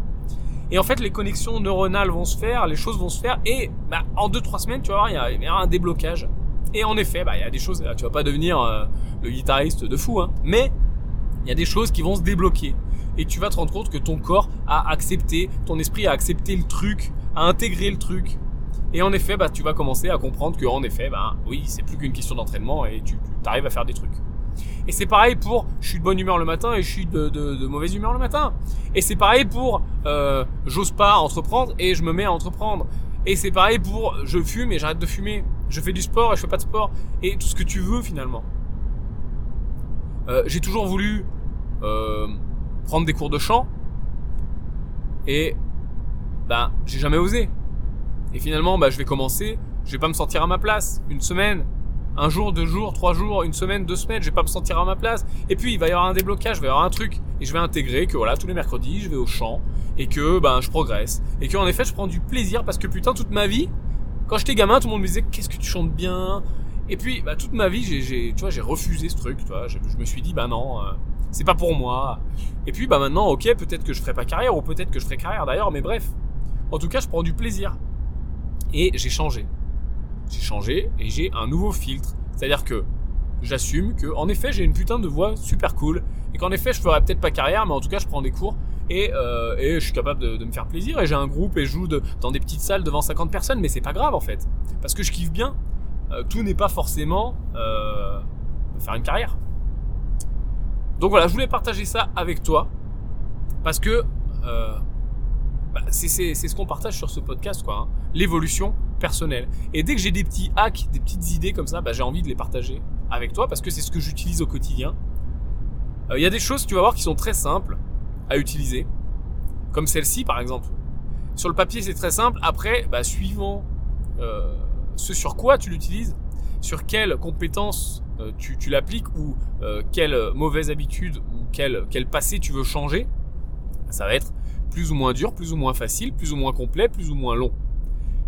Et en fait, les connexions neuronales vont se faire, les choses vont se faire, et bah, en deux trois semaines, tu vas voir, il y, a, un déblocage. Et en effet, bah, il y a des choses, tu vas pas devenir euh, le guitariste de fou, hein, mais il y a des choses qui vont se débloquer et tu vas te rendre compte que ton corps a accepté, ton esprit a accepté le truc, a intégré le truc. Et en effet, bah, tu vas commencer à comprendre que, en effet, bah, oui, c'est plus qu'une question d'entraînement et tu, arrives à faire des trucs. Et c'est pareil pour, je suis de bonne humeur le matin et je suis de, mauvaise humeur le matin. Et c'est pareil pour, euh, j'ose pas entreprendre et je me mets à entreprendre. Et c'est pareil pour, je fume et j'arrête de fumer. Je fais du sport et je fais pas de sport. Et tout ce que tu veux finalement. Euh, j'ai toujours voulu euh, prendre des cours de chant. Et ben j'ai jamais osé. Et finalement, bah, je vais commencer. Je vais pas me sentir à ma place. Une semaine, un jour, deux jours, trois jours, une semaine, deux semaines, je vais pas me sentir à ma place. Et puis il va y avoir un déblocage, il va y avoir un truc, et je vais intégrer que voilà tous les mercredis je vais au chant et que ben je progresse et que en effet je prends du plaisir parce que putain toute ma vie, quand j'étais gamin, tout le monde me disait qu'est-ce que tu chantes bien? Et puis, bah, toute ma vie, j'ai, tu vois, j'ai refusé ce truc, tu vois. Je, me suis dit, bah non, euh, c'est pas pour moi. Et puis, bah maintenant, ok, peut-être que je ferai pas carrière, ou peut-être que je ferai carrière d'ailleurs, mais bref. En tout cas, je prends du plaisir. Et j'ai changé. J'ai changé et j'ai un nouveau filtre. C'est-à-dire que j'assume que, en effet, j'ai une putain de voix super cool. Et qu'en effet, je ferai peut-être pas carrière, mais en tout cas, je prends des cours. Et, euh, et je suis capable de, me faire plaisir. Et j'ai un groupe et je joue dans des petites salles devant 50 personnes. Mais c'est pas grave, en fait. Parce que je kiffe bien. Euh, tout n'est pas forcément euh, faire une carrière. Donc voilà, je voulais partager ça avec toi. Parce que euh, bah, c'est ce qu'on partage sur ce podcast. Hein. L'évolution personnelle. Et dès que j'ai des petits hacks, des petites idées comme ça, bah, j'ai envie de les partager avec toi parce que c'est ce que j'utilise au quotidien. Il y a des choses, tu vas voir, qui sont très simples à utiliser. Comme celle-ci, par exemple. Sur le papier, c'est très simple. Après, bah, suivant euh, ce sur quoi tu l'utilises, sur quelles compétences euh, tu, tu l'appliques ou euh, quelle mauvaise habitude ou quel, passé tu veux changer, ça va être plus ou moins dur, plus ou moins facile, plus ou moins complet, plus ou moins long.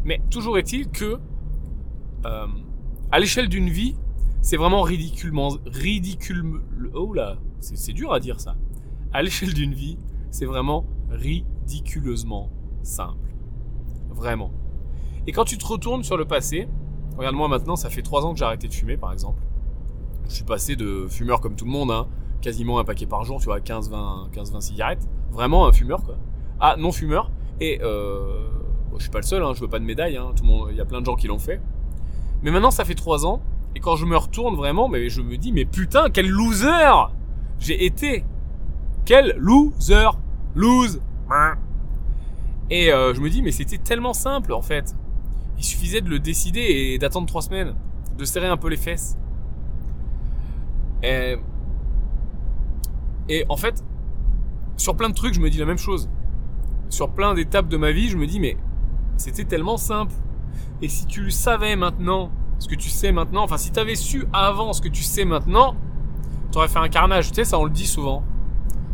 Mais toujours est-il que euh, à l'échelle d'une vie, c'est vraiment ridiculement ridicule oh là, c'est dur à dire ça. À l'échelle d'une vie, c'est vraiment ridiculeusement simple. Vraiment. Et quand tu te retournes sur le passé, regarde-moi maintenant, ça fait 3 ans que j'ai arrêté de fumer par exemple. Je suis passé de fumeur comme tout le monde, hein, quasiment un paquet par jour, tu vois, 15-20 15, cigarettes. Vraiment un fumeur quoi. Ah, non fumeur. Et euh, je suis pas le seul, hein, je veux pas de médaille, hein, tout monde, il y a plein de gens qui l'ont fait. Mais maintenant ça fait 3 ans, et quand je me retourne vraiment, je me dis, mais putain, quel loser j'ai été. Quel loser? Lose. Et euh, je me dis, mais c'était tellement simple en fait. Il suffisait de le décider et d'attendre trois semaines, de serrer un peu les fesses. Et, en fait, sur plein de trucs, je me dis la même chose. Sur plein d'étapes de ma vie, je me dis, mais c'était tellement simple. Et si tu savais maintenant ce que tu sais maintenant, enfin si tu avais su avant ce que tu sais maintenant, tu aurais fait un carnage. Tu sais, ça on le dit souvent.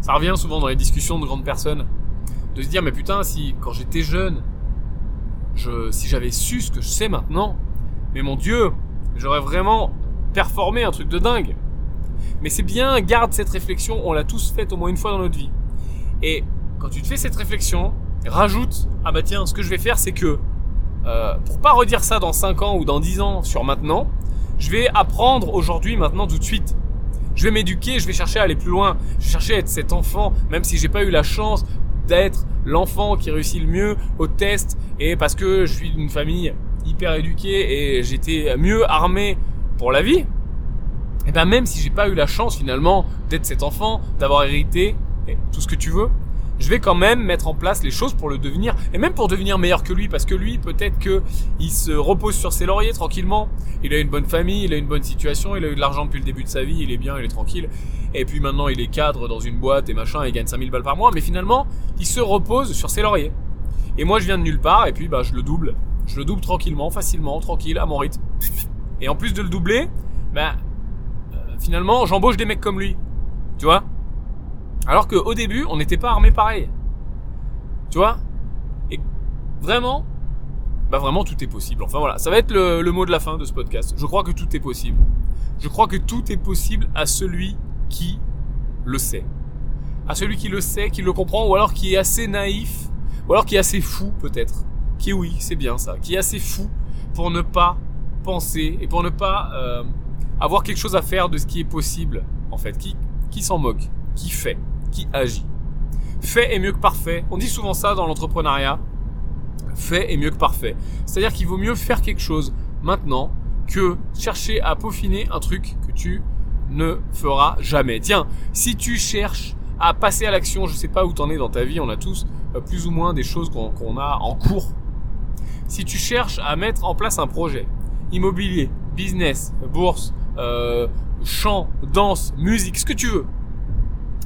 Ça revient souvent dans les discussions de grandes personnes. De se dire, mais putain, si quand j'étais jeune, si j'avais su ce que je sais maintenant, mais mon Dieu, j'aurais vraiment performé un truc de dingue. Mais c'est bien, garde cette réflexion, on l'a tous faite au moins une fois dans notre vie. Et quand tu te fais cette réflexion, rajoute, ah bah tiens, ce que je vais faire, c'est que, euh, pour pas redire ça dans 5 ans ou dans 10 ans sur maintenant, je vais apprendre aujourd'hui, maintenant, tout de suite. Je vais m'éduquer, je vais chercher à aller plus loin. Je vais chercher à être cet enfant, même si j'ai pas eu la chance d'être l'enfant qui réussit le mieux au test et parce que je suis d'une famille hyper éduquée et j'étais mieux armé pour la vie, et eh ben même si j'ai pas eu la chance finalement d'être cet enfant, d'avoir hérité tout ce que tu veux, je vais quand même mettre en place les choses pour le devenir et même pour devenir meilleur que lui parce que lui peut-être que il se repose sur ses lauriers tranquillement. Il a une bonne famille il a une bonne situation il a eu de l'argent depuis le début de sa vie il est bien il est tranquille. Et puis maintenant il est cadre dans une boîte et machin il gagne 5000 balles par mois mais finalement il se repose sur ses lauriers. Et moi je viens de nulle part et puis bah je le double. Je le double tranquillement facilement tranquille à mon rythme. Et en plus de le doubler bah finalement j'embauche des mecs comme lui tu vois? Alors qu'au début, on n'était pas armé pareil. Tu vois? Et vraiment, bah vraiment tout est possible. Enfin voilà, ça va être le, mot de la fin de ce podcast. Je crois que tout est possible. Je crois que tout est possible à celui qui le sait. À celui qui le sait, qui le comprend, ou alors qui est assez naïf, ou alors qui est assez fou peut-être. Qui oui, c'est bien ça. Qui est assez fou pour ne pas penser et pour ne pas euh, avoir quelque chose à faire de ce qui est possible en fait. Qui, qui s'en moque, qui fait? Qui agit? Fait est mieux que parfait. On dit souvent ça dans l'entrepreneuriat. Fait est mieux que parfait. C'est-à-dire qu'il vaut mieux faire quelque chose maintenant que chercher à peaufiner un truc que tu ne feras jamais. Tiens, si tu cherches à passer à l'action, je sais pas où t'en es dans ta vie, on a tous euh, plus ou moins des choses qu'on a en cours. Si tu cherches à mettre en place un projet, immobilier, business, bourse, euh, chant, danse, musique, ce que tu veux,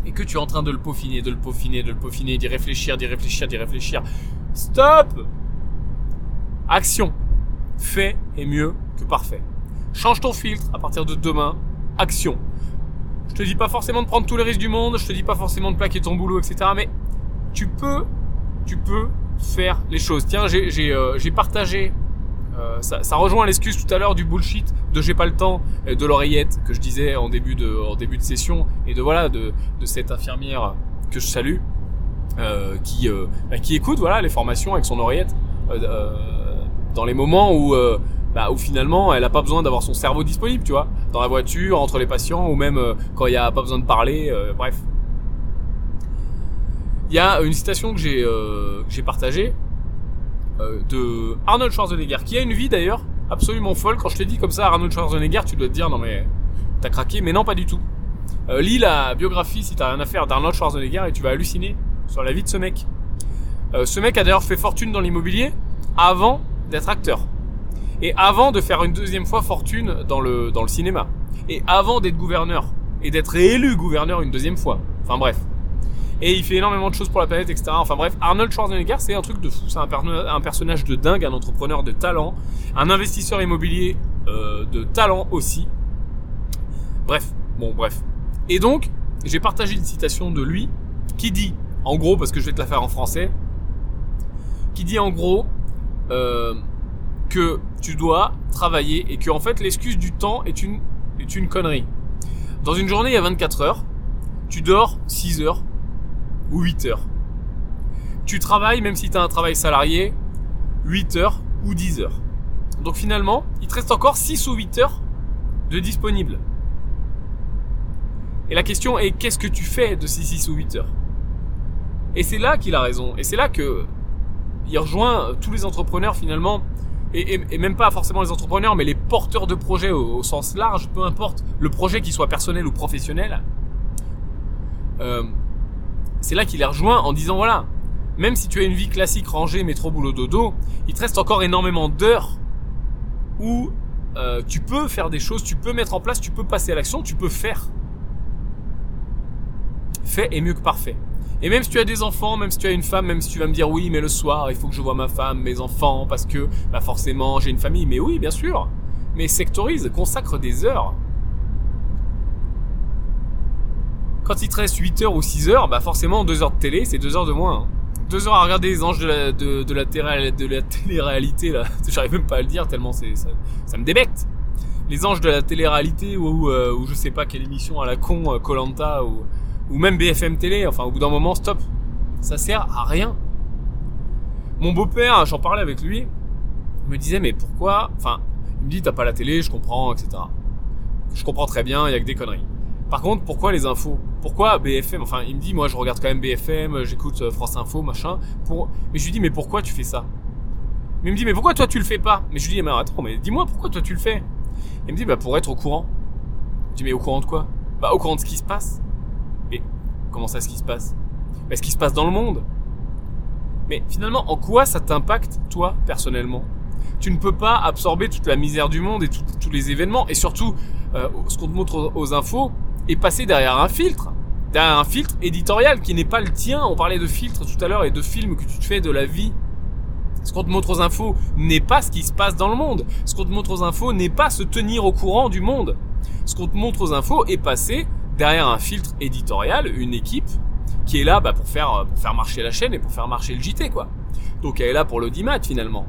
et que tu es en train de le peaufiner, de le peaufiner, de le peaufiner, d'y réfléchir, d'y réfléchir, d'y réfléchir. Stop Action. Fait est mieux que parfait. Change ton filtre à partir de demain. Action. Je te dis pas forcément de prendre tous les risques du monde, je te dis pas forcément de plaquer ton boulot, etc. Mais tu peux, tu peux faire les choses. Tiens, j'ai euh, partagé Euh, ça, rejoint l'excuse tout à l'heure du bullshit de j'ai pas le temps de l'oreillette que je disais en début de en début de session et de voilà de, de cette infirmière que je salue euh, qui euh, bah, qui écoute voilà les formations avec son oreillette dans les moments où bah, où finalement elle a pas besoin d'avoir son cerveau disponible tu vois dans la voiture entre les patients ou même quand il y a pas besoin de parler bref. Il y a une citation que j'ai partagée euh, de Arnold Schwarzenegger, qui a une vie d'ailleurs absolument folle. Quand je te dis comme ça Arnold Schwarzenegger, tu dois te dire non mais t'as craqué, mais non pas du tout. Euh, lis la biographie si t'as rien à faire d'Arnold Schwarzenegger et tu vas halluciner sur la vie de ce mec. Euh, ce mec a d'ailleurs fait fortune dans l'immobilier avant d'être acteur. Et avant de faire une deuxième fois fortune dans le, dans le cinéma. Et avant d'être gouverneur. Et d'être élu gouverneur une deuxième fois. Enfin bref et il fait énormément de choses pour la planète, etc. Enfin bref, Arnold Schwarzenegger, c'est un truc de fou. C'est un, personnage de dingue, un entrepreneur de talent, un investisseur immobilier euh, de talent aussi. Bref, bon, bref. Et donc, j'ai partagé une citation de lui qui dit, en gros, parce que je vais te la faire en français, qui dit en gros euh, que tu dois travailler et que en fait l'excuse du temps est une, est une connerie. Dans une journée, il y a 24 heures. Tu dors 6 heures ou 8 heures. Tu travailles, même si tu as un travail salarié, 8 heures ou 10 heures. Donc finalement, il te reste encore 6 ou 8 heures de disponible. Et la question est qu'est-ce que tu fais de ces 6 ou 8 heures? Et c'est là qu'il a raison. Et c'est là que il rejoint tous les entrepreneurs finalement. Et, même pas forcément les entrepreneurs, mais les porteurs de projets au, au sens large, peu importe le projet qui soit personnel ou professionnel. Euh, c'est là qu'il est rejoint en disant voilà, même si tu as une vie classique rangée, métro, boulot, dodo, il te reste encore énormément d'heures où euh, tu peux faire des choses, tu peux mettre en place, tu peux passer à l'action, tu peux faire. Fait est mieux que parfait. Et même si tu as des enfants, même si tu as une femme, même si tu vas me dire oui, mais le soir, il faut que je vois ma femme, mes enfants, parce que bah forcément j'ai une famille. Mais oui, bien sûr. Mais sectorise, consacre des heures. Quand il te reste 8 heures ou 6 heures, bah forcément 2 heures de télé, c'est 2 heures de moins. 2 hein. heures à regarder les anges de la, de, de la, télé-réalité, là. J'arrive même pas à le dire tellement c'est, ça, me débecte. Les anges de la télé-réalité ou, euh, ou je sais pas quelle émission à la con, Colanta euh, ou, ou même BFM télé, enfin au bout d'un moment, stop. Ça sert à rien. Mon beau-père, j'en parlais avec lui, il me disait mais pourquoi, enfin, il me dit t'as pas la télé, je comprends, etc. Je comprends très bien, il y a que des conneries. Par contre, pourquoi les infos? Pourquoi BFM Enfin, il me dit, moi, je regarde quand même BFM, j'écoute euh, France Info, machin. Pour... Mais je lui dis, mais pourquoi tu fais ça? Mais il me dit, mais pourquoi toi tu le fais pas? Mais je lui dis, mais attends, mais dis-moi pourquoi toi tu le fais? Il me dit, bah pour être au courant. Je dis, mais au courant de quoi? Bah au courant de ce qui se passe. Mais comment ça, ce qui se passe? Mais ce qui se passe dans le monde. Mais finalement, en quoi ça t'impacte, toi, personnellement? Tu ne peux pas absorber toute la misère du monde et tous les événements, et surtout, euh, ce qu'on te montre aux infos, et passer derrière un filtre, derrière un filtre éditorial qui n'est pas le tien. On parlait de filtres tout à l'heure et de films que tu te fais de la vie. Ce qu'on te montre aux infos n'est pas ce qui se passe dans le monde. Ce qu'on te montre aux infos n'est pas se tenir au courant du monde. Ce qu'on te montre aux infos est passer derrière un filtre éditorial, une équipe qui est là bah, pour faire pour faire marcher la chaîne et pour faire marcher le JT quoi. Donc elle est là pour l'audimat finalement.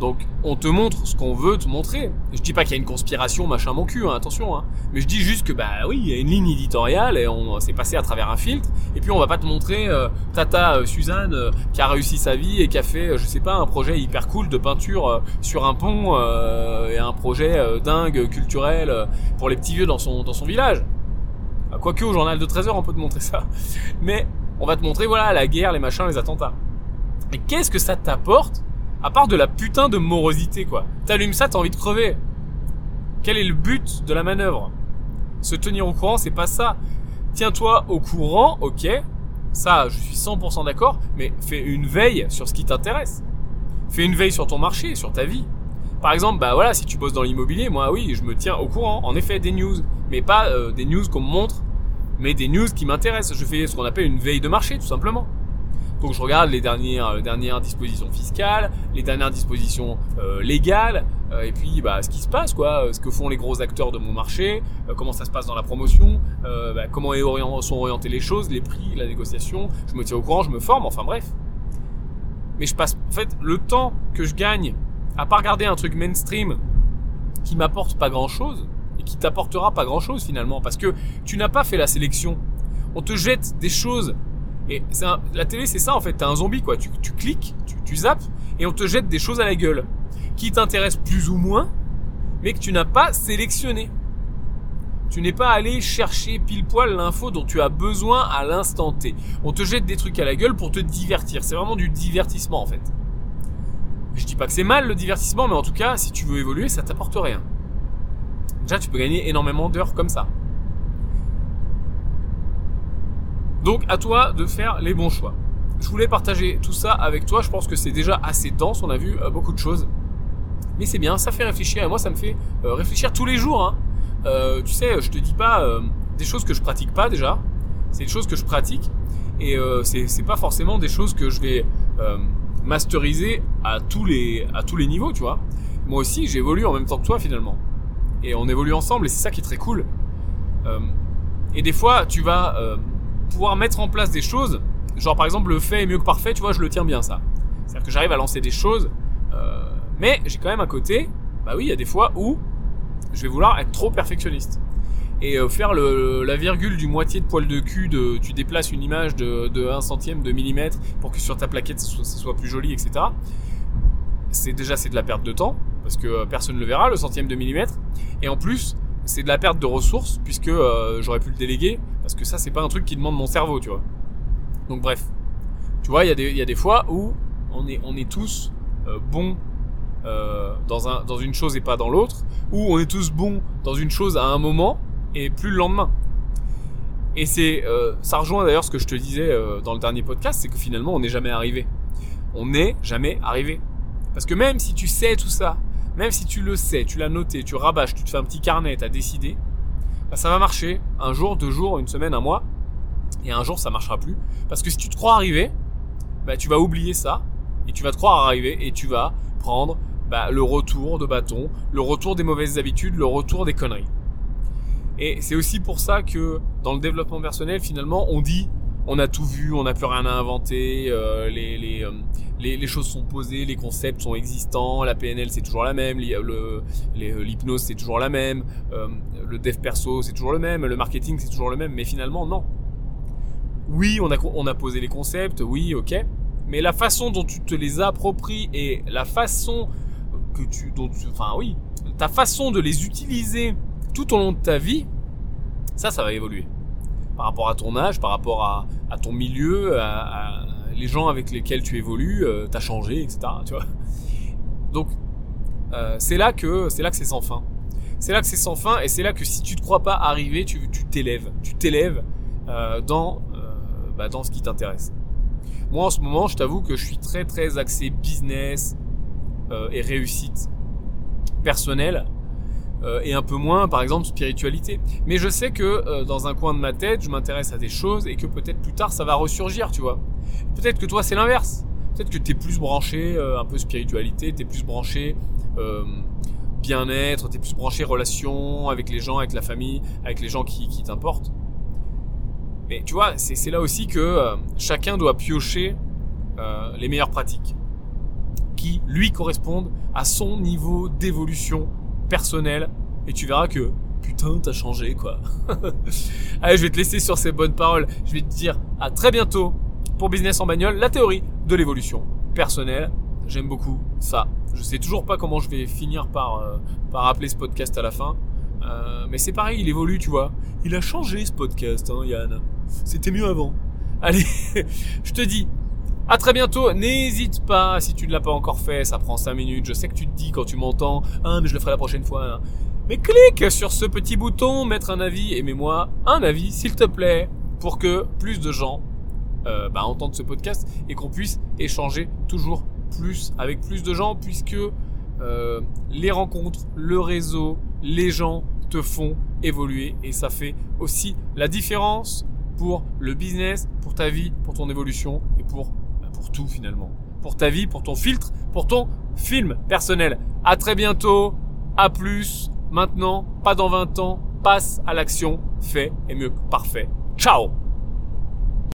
Donc on te montre ce qu'on veut te montrer. Je dis pas qu'il y a une conspiration, machin mon cul, hein, attention. Hein. Mais je dis juste que bah oui, il y a une ligne éditoriale et on s'est passé à travers un filtre. Et puis on va pas te montrer euh, Tata euh, Suzanne euh, qui a réussi sa vie et qui a fait, je sais pas, un projet hyper cool de peinture sur un pont et un projet dingue culturel pour les petits vieux dans son dans son village. Ah, quoique au journal de 13h on peut te montrer ça. Mais on va te montrer voilà la guerre, les machins, les attentats. Et qu'est-ce que ça t'apporte à part de la putain de morosité, quoi. T'allumes ça, t'as envie de crever. Quel est le but de la manœuvre? Se tenir au courant, c'est pas ça. Tiens-toi au courant, ok. Ça, je suis 100% d'accord, mais fais une veille sur ce qui t'intéresse. Fais une veille sur ton marché, sur ta vie. Par exemple, bah voilà, si tu bosses dans l'immobilier, moi oui, je me tiens au courant, en effet, des news, mais pas euh, des news qu'on me montre, mais des news qui m'intéressent. Je fais ce qu'on appelle une veille de marché, tout simplement. Donc je regarde les dernières, euh, dernières dispositions fiscales, les dernières dispositions euh, légales, euh, et puis bah, ce qui se passe, quoi, ce que font les gros acteurs de mon marché, comment ça se passe dans la promotion, bah, comment sont orientées les choses, les prix, la négociation. Je me tiens au courant, je me forme, enfin bref. Mais je passe, en fait, le temps que je gagne à pas regarder un truc mainstream qui m'apporte pas grand chose et qui t'apportera pas grand chose finalement parce que tu n'as pas fait la sélection. On te jette des choses et la télé c'est ça en fait, t'es un zombie quoi. Tu, cliques, tu, tu zappes et on te jette des choses à la gueule qui t'intéressent plus ou moins mais que tu n'as pas sélectionné. Tu n'es pas allé chercher pile poil l'info dont tu as besoin à l'instant T. On te jette des trucs à la gueule pour te divertir. C'est vraiment du divertissement en fait. Je dis pas que c'est mal le divertissement, mais en tout cas, si tu veux évoluer, ça t'apporte rien. Déjà, tu peux gagner énormément d'heures comme ça. Donc, à toi de faire les bons choix. Je voulais partager tout ça avec toi. Je pense que c'est déjà assez dense. On a vu euh, beaucoup de choses. Mais c'est bien, ça fait réfléchir. Et moi, ça me fait euh, réfléchir tous les jours. Hein. Euh, tu sais, je te dis pas des choses que je pratique pas déjà. C'est des choses que je pratique. Et c'est pas forcément des choses que je vais masteriser à tous les à tous les niveaux, tu vois. Moi aussi, j'évolue en même temps que toi finalement. Et on évolue ensemble et c'est ça qui est très cool. et des fois, tu vas pouvoir mettre en place des choses. Genre par exemple, le fait est mieux que parfait, tu vois, je le tiens bien ça. C'est-à-dire que j'arrive à lancer des choses, mais j'ai quand même un côté, bah oui, il y a des fois où je vais vouloir être trop perfectionniste et euh, faire la virgule du moitié de poil de cul de tu déplaces une image de, de 1 centième de millimètre pour que sur ta plaquette ça soit, plus joli etc c'est déjà c'est de la perte de temps parce que euh, personne ne le verra le centième de millimètre et en plus c'est de la perte de ressources puisque euh, j'aurais pu le déléguer parce que ça c'est pas un truc qui demande mon cerveau tu vois donc bref tu vois il y, a des, fois où on est, on est tous bons euh, dans, un, dans une chose et pas dans l'autre, ou on est tous bons dans une chose à un moment et plus le lendemain. Et c'est, euh, ça rejoint d'ailleurs ce que je te disais euh, dans le dernier podcast, c'est que finalement on n'est jamais arrivé. On n'est jamais arrivé. Parce que même si tu sais tout ça, même si tu le sais, tu l'as noté, tu rabâches, tu te fais un petit carnet, t'as décidé, bah ça va marcher un jour, deux jours, une semaine, un mois, et un jour ça marchera plus. Parce que si tu te crois arrivé, bah tu vas oublier ça, et tu vas te croire arrivé, et tu vas prendre bah, le retour de bâton, le retour des mauvaises habitudes, le retour des conneries. Et c'est aussi pour ça que dans le développement personnel, finalement, on dit on a tout vu, on n'a plus rien à inventer, euh, les, euh, les, les, choses sont posées, les concepts sont existants, la PNL c'est toujours la même, euh, l'hypnose c'est toujours la même, le dev perso c'est toujours le même, le marketing c'est toujours le même, mais finalement non. Oui, on a, on a posé les concepts, oui, ok, mais la façon dont tu te les appropries et la façon que tu, dont enfin oui, ta façon de les utiliser tout au long de ta vie, ça, ça va évoluer. Par rapport à ton âge, par rapport à, ton milieu, à, les gens avec lesquels tu évolues, euh, t'as changé, etc. Tu vois. Donc, euh, c'est là que c'est là que c'est sans fin. C'est là que c'est sans fin, et c'est là que si tu te crois pas arriver, tu t'élèves, tu t'élèves euh, dans euh, bah, dans ce qui t'intéresse. Moi, en ce moment, je t'avoue que je suis très très axé business, et réussite personnelle euh, et un peu moins par exemple spiritualité. Mais je sais que euh, dans un coin de ma tête, je m'intéresse à des choses et que peut-être plus tard ça va ressurgir, tu vois. Peut-être que toi c'est l'inverse. Peut-être que tu es plus branché un peu spiritualité, tu es plus branché bien-être, tu es plus branché relation avec les gens, avec la famille, avec les gens qui, qui t'importent. Mais tu vois, c'est là aussi que chacun doit piocher les meilleures pratiques qui lui correspondent à son niveau d'évolution personnelle. Et tu verras que putain, t'as changé quoi. Allez, je vais te laisser sur ces bonnes paroles. Je vais te dire à très bientôt pour Business en bagnole, la théorie de l'évolution personnelle. J'aime beaucoup ça. Je sais toujours pas comment je vais finir par, euh, par appeler ce podcast à la fin. Euh, mais c'est pareil, il évolue, tu vois. Il a changé ce podcast, hein, Yann. C'était mieux avant. Allez, je te dis à très bientôt. N'hésite pas, si tu ne l'as pas encore fait, ça prend 5 minutes. Je sais que tu te dis quand tu m'entends, ah, mais je le ferai la prochaine fois. Mais clique sur ce petit bouton, mettre un avis, et mets-moi un avis, s'il te plaît, pour que plus de gens euh, bah, entendent ce podcast et qu'on puisse échanger toujours plus avec plus de gens, puisque euh, les rencontres, le réseau, les gens te font évoluer, et ça fait aussi la différence pour le business, pour ta vie, pour ton évolution et pour tout finalement. Pour ta vie, pour ton filtre, pour ton film personnel. À très bientôt. À plus. Maintenant, pas dans 20 ans. Passe à l'action. Fait et mieux. Parfait. Ciao